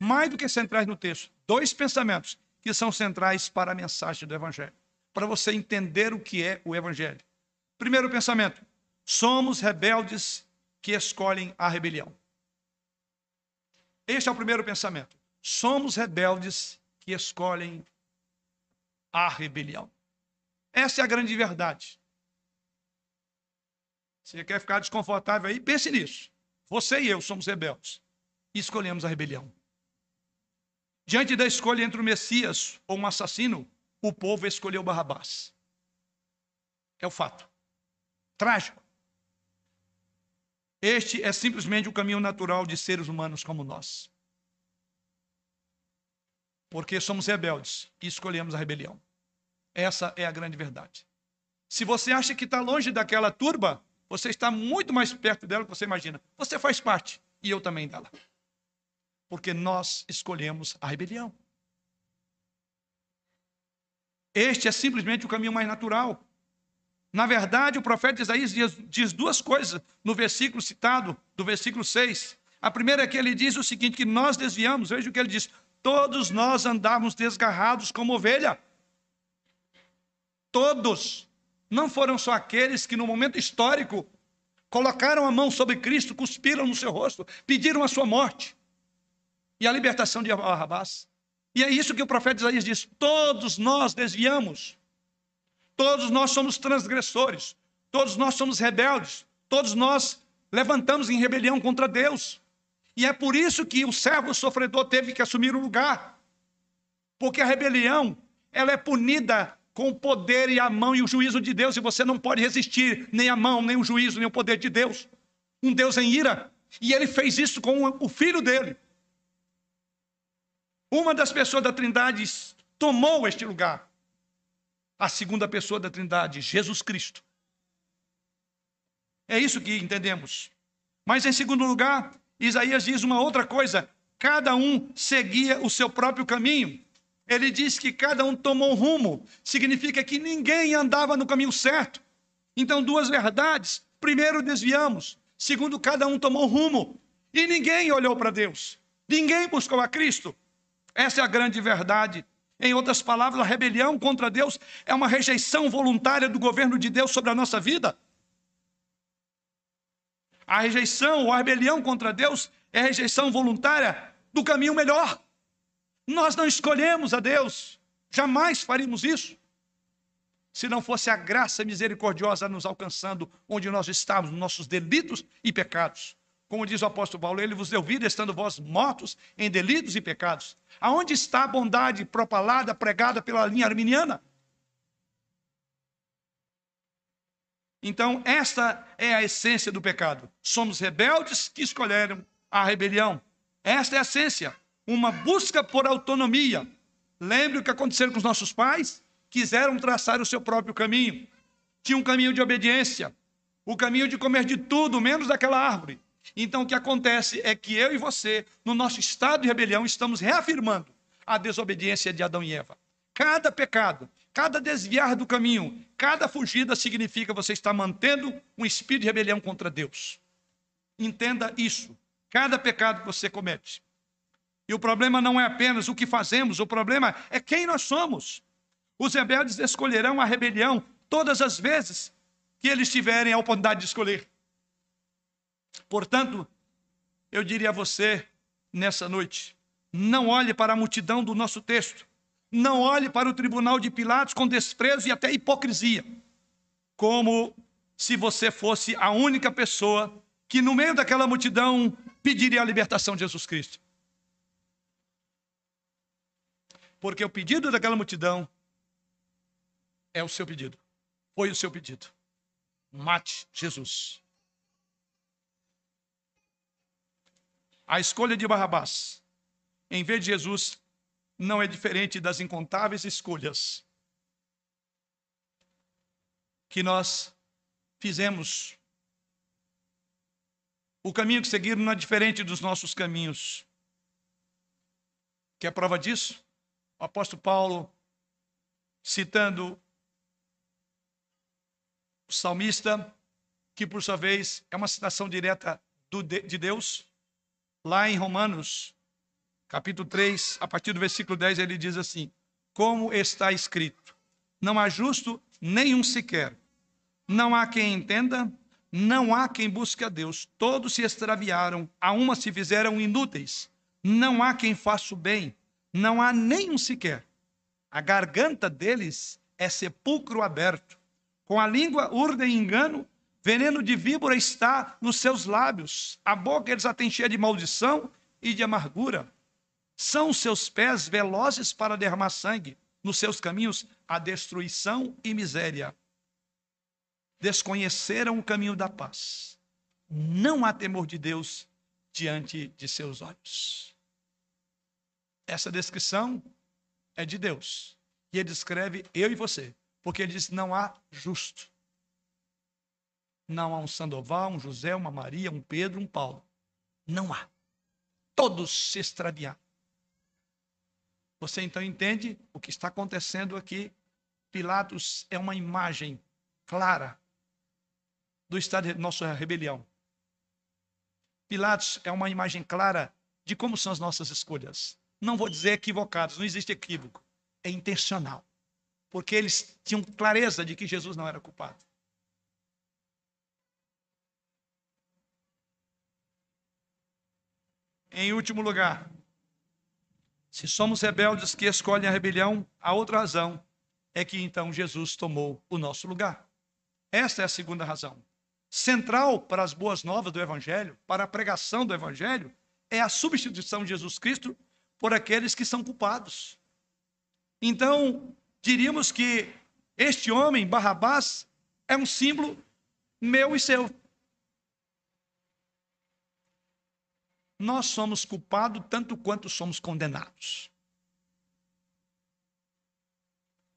Mais do que centrais no texto. Dois pensamentos que são centrais para a mensagem do Evangelho. Para você entender o que é o Evangelho. Primeiro pensamento: somos rebeldes que escolhem a rebelião. Este é o primeiro pensamento. Somos rebeldes que escolhem a rebelião. Essa é a grande verdade. Você quer ficar desconfortável aí? Pense nisso. Você e eu somos rebeldes. E escolhemos a rebelião. Diante da escolha entre o Messias ou um assassino, o povo escolheu Barrabás. É o fato. Trágico. Este é simplesmente o caminho natural de seres humanos como nós. Porque somos rebeldes e escolhemos a rebelião. Essa é a grande verdade. Se você acha que está longe daquela turba, você está muito mais perto dela do que você imagina. Você faz parte, e eu também dela. Porque nós escolhemos a rebelião. Este é simplesmente o caminho mais natural. Na verdade, o profeta Isaías diz, duas coisas no versículo citado, do versículo 6. A primeira é que ele diz o seguinte: que nós desviamos, veja o que ele diz: todos nós andávamos desgarrados como ovelha. Todos. Não foram só aqueles que no momento histórico colocaram a mão sobre Cristo, cuspiram no seu rosto, pediram a sua morte e a libertação de Barrabás. E é isso que o profeta Isaías diz: todos nós desviamos. Todos nós somos transgressores, todos nós somos rebeldes, todos nós levantamos em rebelião contra Deus. E é por isso que o servo sofredor teve que assumir o lugar. Porque a rebelião, ela é punida com o poder e a mão e o juízo de Deus, e você não pode resistir nem a mão, nem o juízo, nem o poder de Deus. Um Deus em ira. E ele fez isso com o filho dele. Uma das pessoas da Trindade tomou este lugar a segunda pessoa da Trindade, Jesus Cristo. É isso que entendemos. Mas, em segundo lugar, Isaías diz uma outra coisa: cada um seguia o seu próprio caminho. Ele diz que cada um tomou um rumo, significa que ninguém andava no caminho certo. Então, duas verdades: primeiro, desviamos, segundo, cada um tomou um rumo, e ninguém olhou para Deus, ninguém buscou a Cristo. Essa é a grande verdade em outras palavras, a rebelião contra Deus é uma rejeição voluntária do governo de Deus sobre a nossa vida. A rejeição ou a rebelião contra Deus é rejeição voluntária do caminho melhor. Nós não escolhemos a Deus, jamais faríamos isso. Se não fosse a graça misericordiosa nos alcançando onde nós estamos, nos nossos delitos e pecados. Como diz o apóstolo Paulo, ele vos deu vida estando vós mortos em delitos e pecados. Aonde está a bondade propalada, pregada pela linha arminiana? Então, esta é a essência do pecado. Somos rebeldes que escolheram a rebelião. Esta é a essência. Uma busca por autonomia. Lembre o que aconteceu com os nossos pais? Quiseram traçar o seu próprio caminho. Tinha um caminho de obediência, o caminho de comer de tudo, menos daquela árvore. Então, o que acontece é que eu e você, no nosso estado de rebelião, estamos reafirmando a desobediência de Adão e Eva. Cada pecado, cada desviar do caminho, cada fugida significa você está mantendo um espírito de rebelião contra Deus. Entenda isso. Cada pecado que você comete. E o problema não é apenas o que fazemos, o problema é quem nós somos. Os rebeldes escolherão a rebelião todas as vezes que eles tiverem a oportunidade de escolher. Portanto, eu diria a você nessa noite: não olhe para a multidão do nosso texto, não olhe para o tribunal de Pilatos com desprezo e até hipocrisia, como se você fosse a única pessoa que, no meio daquela multidão, pediria a libertação de Jesus Cristo. Porque o pedido daquela multidão é o seu pedido, foi o seu pedido. Mate Jesus. A escolha de Barrabás, em vez de Jesus, não é diferente das incontáveis escolhas que nós fizemos. O caminho que seguiram não é diferente dos nossos caminhos. Que é prova disso? O apóstolo Paulo, citando o salmista, que por sua vez é uma citação direta de Deus, Lá em Romanos, capítulo 3, a partir do versículo 10, ele diz assim: Como está escrito: Não há justo nenhum sequer, não há quem entenda, não há quem busque a Deus. Todos se extraviaram, a uma se fizeram inúteis. Não há quem faça o bem, não há nenhum sequer. A garganta deles é sepulcro aberto. Com a língua urdem engano, Veneno de víbora está nos seus lábios. A boca eles a têm cheia de maldição e de amargura. São seus pés velozes para derramar sangue. Nos seus caminhos, a destruição e miséria. Desconheceram o caminho da paz. Não há temor de Deus diante de seus olhos. Essa descrição é de Deus. E ele descreve eu e você. Porque ele diz: não há justo. Não há um Sandoval, um José, uma Maria, um Pedro, um Paulo. Não há. Todos se extraviaram. Você então entende o que está acontecendo aqui? Pilatos é uma imagem clara do estado de nossa rebelião. Pilatos é uma imagem clara de como são as nossas escolhas. Não vou dizer equivocados, não existe equívoco. É intencional. Porque eles tinham clareza de que Jesus não era culpado. Em último lugar, se somos rebeldes que escolhem a rebelião, a outra razão é que então Jesus tomou o nosso lugar. Esta é a segunda razão. Central para as boas novas do Evangelho, para a pregação do Evangelho, é a substituição de Jesus Cristo por aqueles que são culpados. Então, diríamos que este homem, Barrabás, é um símbolo meu e seu. Nós somos culpados tanto quanto somos condenados.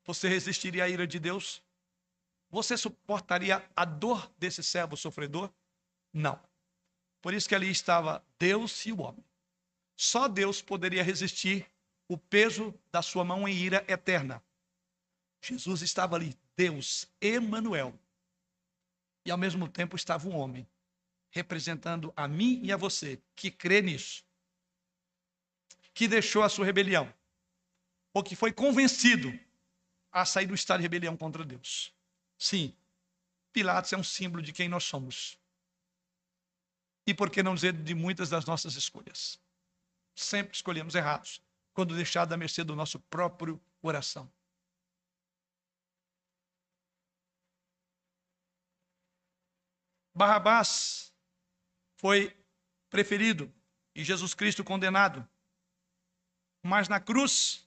Você resistiria à ira de Deus? Você suportaria a dor desse servo sofredor? Não. Por isso que ali estava Deus e o homem. Só Deus poderia resistir o peso da sua mão em ira eterna. Jesus estava ali, Deus, Emanuel. E ao mesmo tempo estava um homem representando a mim e a você, que crê nisso, que deixou a sua rebelião, ou que foi convencido a sair do estado de rebelião contra Deus. Sim, Pilatos é um símbolo de quem nós somos. E por que não dizer de muitas das nossas escolhas? Sempre escolhemos errados, quando deixados à mercê do nosso próprio coração. Barrabás foi preferido e Jesus Cristo condenado. Mas na cruz,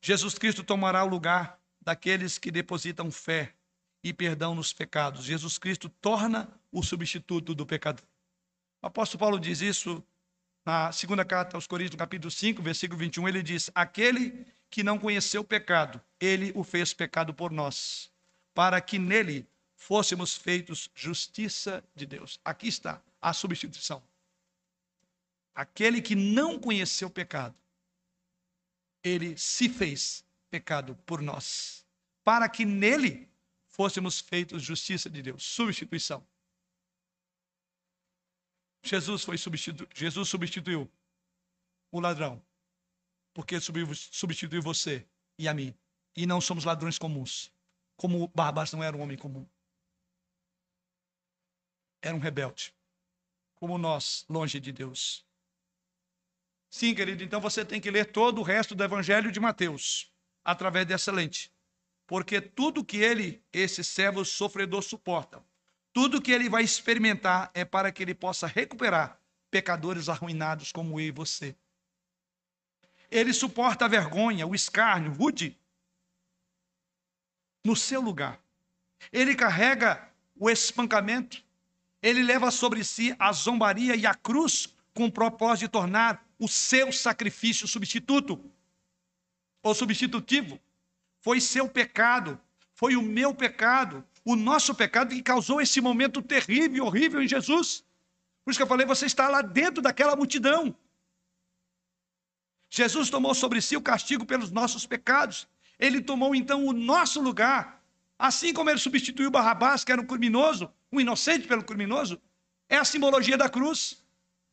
Jesus Cristo tomará o lugar daqueles que depositam fé e perdão nos pecados. Jesus Cristo torna o substituto do pecador. O apóstolo Paulo diz isso na segunda carta aos Coríntios, capítulo 5, versículo 21, ele diz: Aquele que não conheceu o pecado, ele o fez pecado por nós, para que nele fôssemos feitos justiça de Deus. Aqui está a substituição. Aquele que não conheceu pecado, ele se fez pecado por nós, para que nele fôssemos feitos justiça de Deus. Substituição. Jesus foi substitu... Jesus substituiu o ladrão, porque substituiu você e a mim. E não somos ladrões comuns, como Barrabás não era um homem comum. Era um rebelde como nós, longe de Deus. Sim, querido, então você tem que ler todo o resto do Evangelho de Mateus, através dessa lente. Porque tudo que ele, esse servo sofredor, suporta, tudo que ele vai experimentar é para que ele possa recuperar pecadores arruinados como eu e você. Ele suporta a vergonha, o escárnio, rude, no seu lugar. Ele carrega o espancamento, ele leva sobre si a zombaria e a cruz com o propósito de tornar o seu sacrifício substituto ou substitutivo. Foi seu pecado, foi o meu pecado, o nosso pecado que causou esse momento terrível, horrível em Jesus. Por isso que eu falei, você está lá dentro daquela multidão. Jesus tomou sobre si o castigo pelos nossos pecados. Ele tomou então o nosso lugar. Assim como ele substituiu Barrabás, que era um criminoso, um inocente pelo criminoso, é a simbologia da cruz.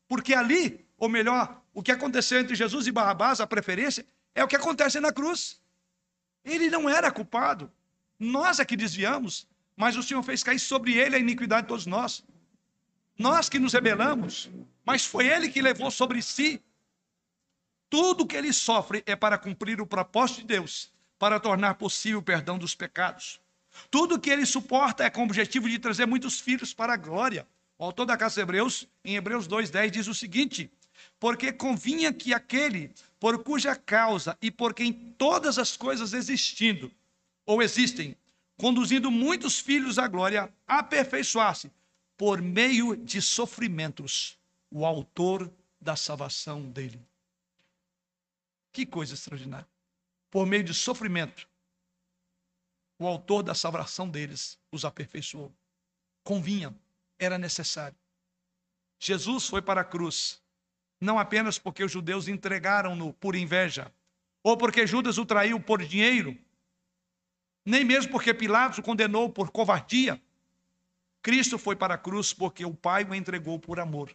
Porque ali, ou melhor, o que aconteceu entre Jesus e Barrabás, a preferência, é o que acontece na cruz. Ele não era culpado. Nós é que desviamos, mas o Senhor fez cair sobre ele a iniquidade de todos nós. Nós que nos rebelamos, mas foi ele que levou sobre si. Tudo que ele sofre é para cumprir o propósito de Deus, para tornar possível o perdão dos pecados. Tudo que ele suporta é com o objetivo de trazer muitos filhos para a glória. O autor da Casa de Hebreus, em Hebreus 2,10, diz o seguinte: Porque convinha que aquele por cuja causa e por quem todas as coisas existindo ou existem, conduzindo muitos filhos à glória, aperfeiçoasse por meio de sofrimentos o autor da salvação dele. Que coisa extraordinária. Por meio de sofrimento, o autor da salvação deles os aperfeiçoou. Convinha, era necessário. Jesus foi para a cruz, não apenas porque os judeus entregaram-no por inveja, ou porque Judas o traiu por dinheiro, nem mesmo porque Pilatos o condenou por covardia. Cristo foi para a cruz porque o Pai o entregou por amor.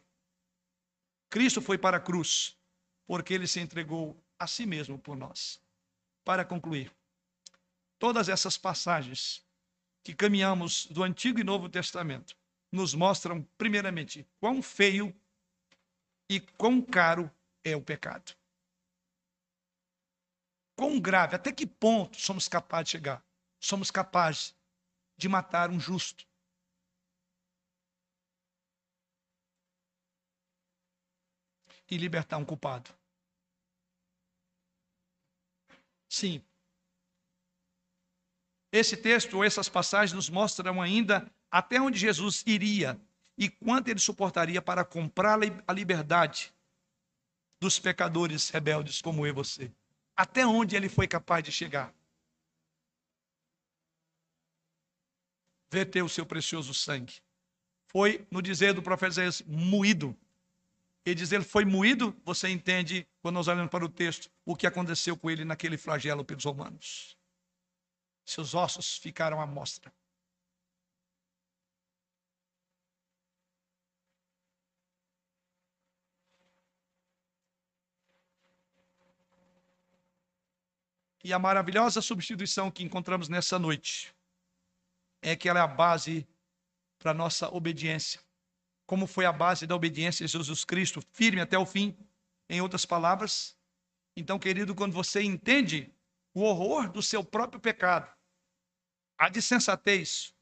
Cristo foi para a cruz porque ele se entregou a si mesmo por nós. Para concluir, todas essas passagens que caminhamos do Antigo e Novo Testamento nos mostram, primeiramente, quão feio e quão caro é o pecado. Quão grave, até que ponto somos capazes de chegar? Somos capazes de matar um justo. E libertar um culpado. Sim. Esse texto ou essas passagens nos mostram ainda até onde Jesus iria e quanto ele suportaria para comprar a liberdade dos pecadores rebeldes como eu e você. Até onde ele foi capaz de chegar. Verteu o seu precioso sangue. Foi, no dizer do profeta Isaías, moído. E dizer foi moído, você entende, quando nós olhamos para o texto, o que aconteceu com ele naquele flagelo pelos romanos. Seus ossos ficaram à mostra. E a maravilhosa substituição que encontramos nessa noite é que ela é a base para nossa obediência. Como foi a base da obediência de Jesus Cristo, firme até o fim, em outras palavras. Então, querido, quando você entende o horror do seu próprio pecado, a dissensatez,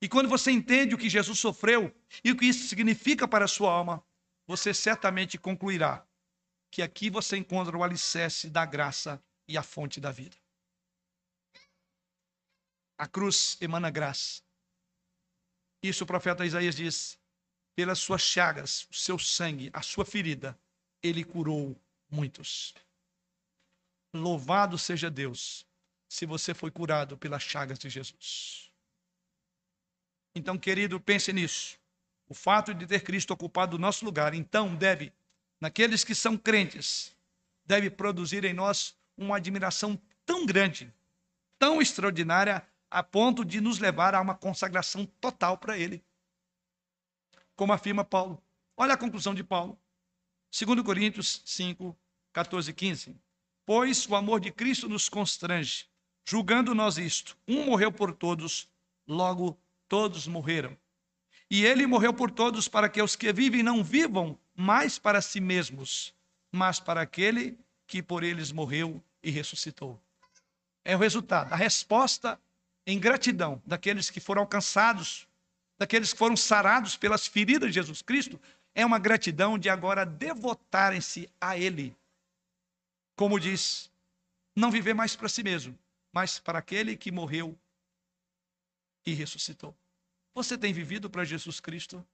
e quando você entende o que Jesus sofreu e o que isso significa para a sua alma, você certamente concluirá que aqui você encontra o alicerce da graça e a fonte da vida. A cruz emana graça. Isso o profeta Isaías diz: pelas suas chagas, o seu sangue, a sua ferida, ele curou muitos. Louvado seja Deus, se você foi curado pelas chagas de Jesus. Então, querido, pense nisso. O fato de ter Cristo ocupado o nosso lugar, então, deve, naqueles que são crentes, deve produzir em nós uma admiração tão grande, tão extraordinária, a ponto de nos levar a uma consagração total para Ele. Como afirma Paulo. Olha a conclusão de Paulo. 2 Coríntios 5, 14 e 15. Pois o amor de Cristo nos constrange, julgando nós isto: um morreu por todos, logo todos morreram. E ele morreu por todos para que os que vivem não vivam mais para si mesmos, mas para aquele que por eles morreu e ressuscitou. É o resultado, a resposta em gratidão daqueles que foram alcançados, daqueles que foram sarados pelas feridas de Jesus Cristo, é uma gratidão de agora devotarem-se a Ele. Como diz, não viver mais para si mesmo, mas para aquele que morreu e ressuscitou. Você tem vivido para Jesus Cristo?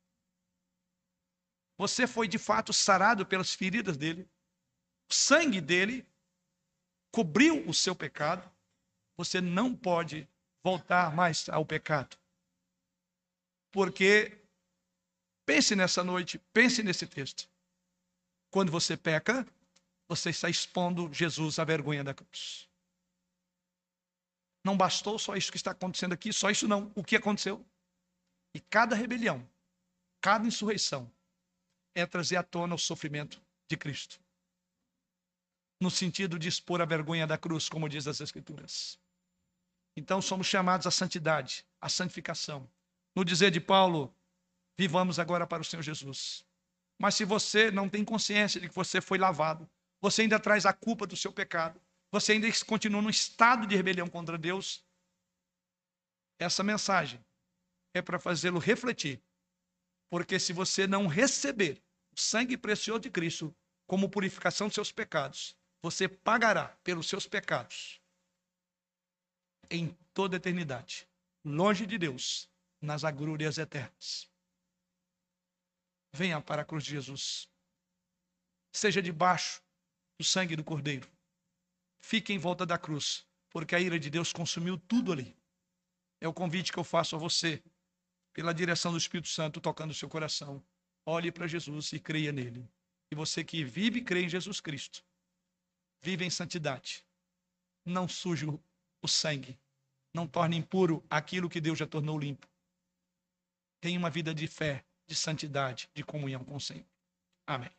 Você foi de fato sarado pelas feridas dele? O sangue dele cobriu o seu pecado, você não pode voltar mais ao pecado. Porque, pense nessa noite, pense nesse texto. Quando você peca, você está expondo Jesus à vergonha da cruz. Não bastou só isso que está acontecendo aqui, só isso não. O que aconteceu? E cada rebelião, cada insurreição, é trazer à tona o sofrimento de Cristo no sentido de expor a vergonha da cruz, como diz as Escrituras. Então somos chamados à santidade, à santificação. No dizer de Paulo, vivamos agora para o Senhor Jesus. Mas se você não tem consciência de que você foi lavado, você ainda traz a culpa do seu pecado, você ainda continua num estado de rebelião contra Deus, essa mensagem é para fazê-lo refletir. Porque se você não receber o sangue precioso de Cristo como purificação de seus pecados, você pagará pelos seus pecados em toda a eternidade, longe de Deus, nas agrúrias eternas. Venha para a cruz de Jesus. Seja debaixo do sangue do Cordeiro. Fique em volta da cruz, porque a ira de Deus consumiu tudo ali. É o convite que eu faço a você, pela direção do Espírito Santo tocando o seu coração. Olhe para Jesus e creia nele. E você que vive e crê em Jesus Cristo, vive em santidade. Não suje o sangue. Não torne impuro aquilo que Deus já tornou limpo. Tenha uma vida de fé, de santidade, de comunhão com o Senhor. Amém.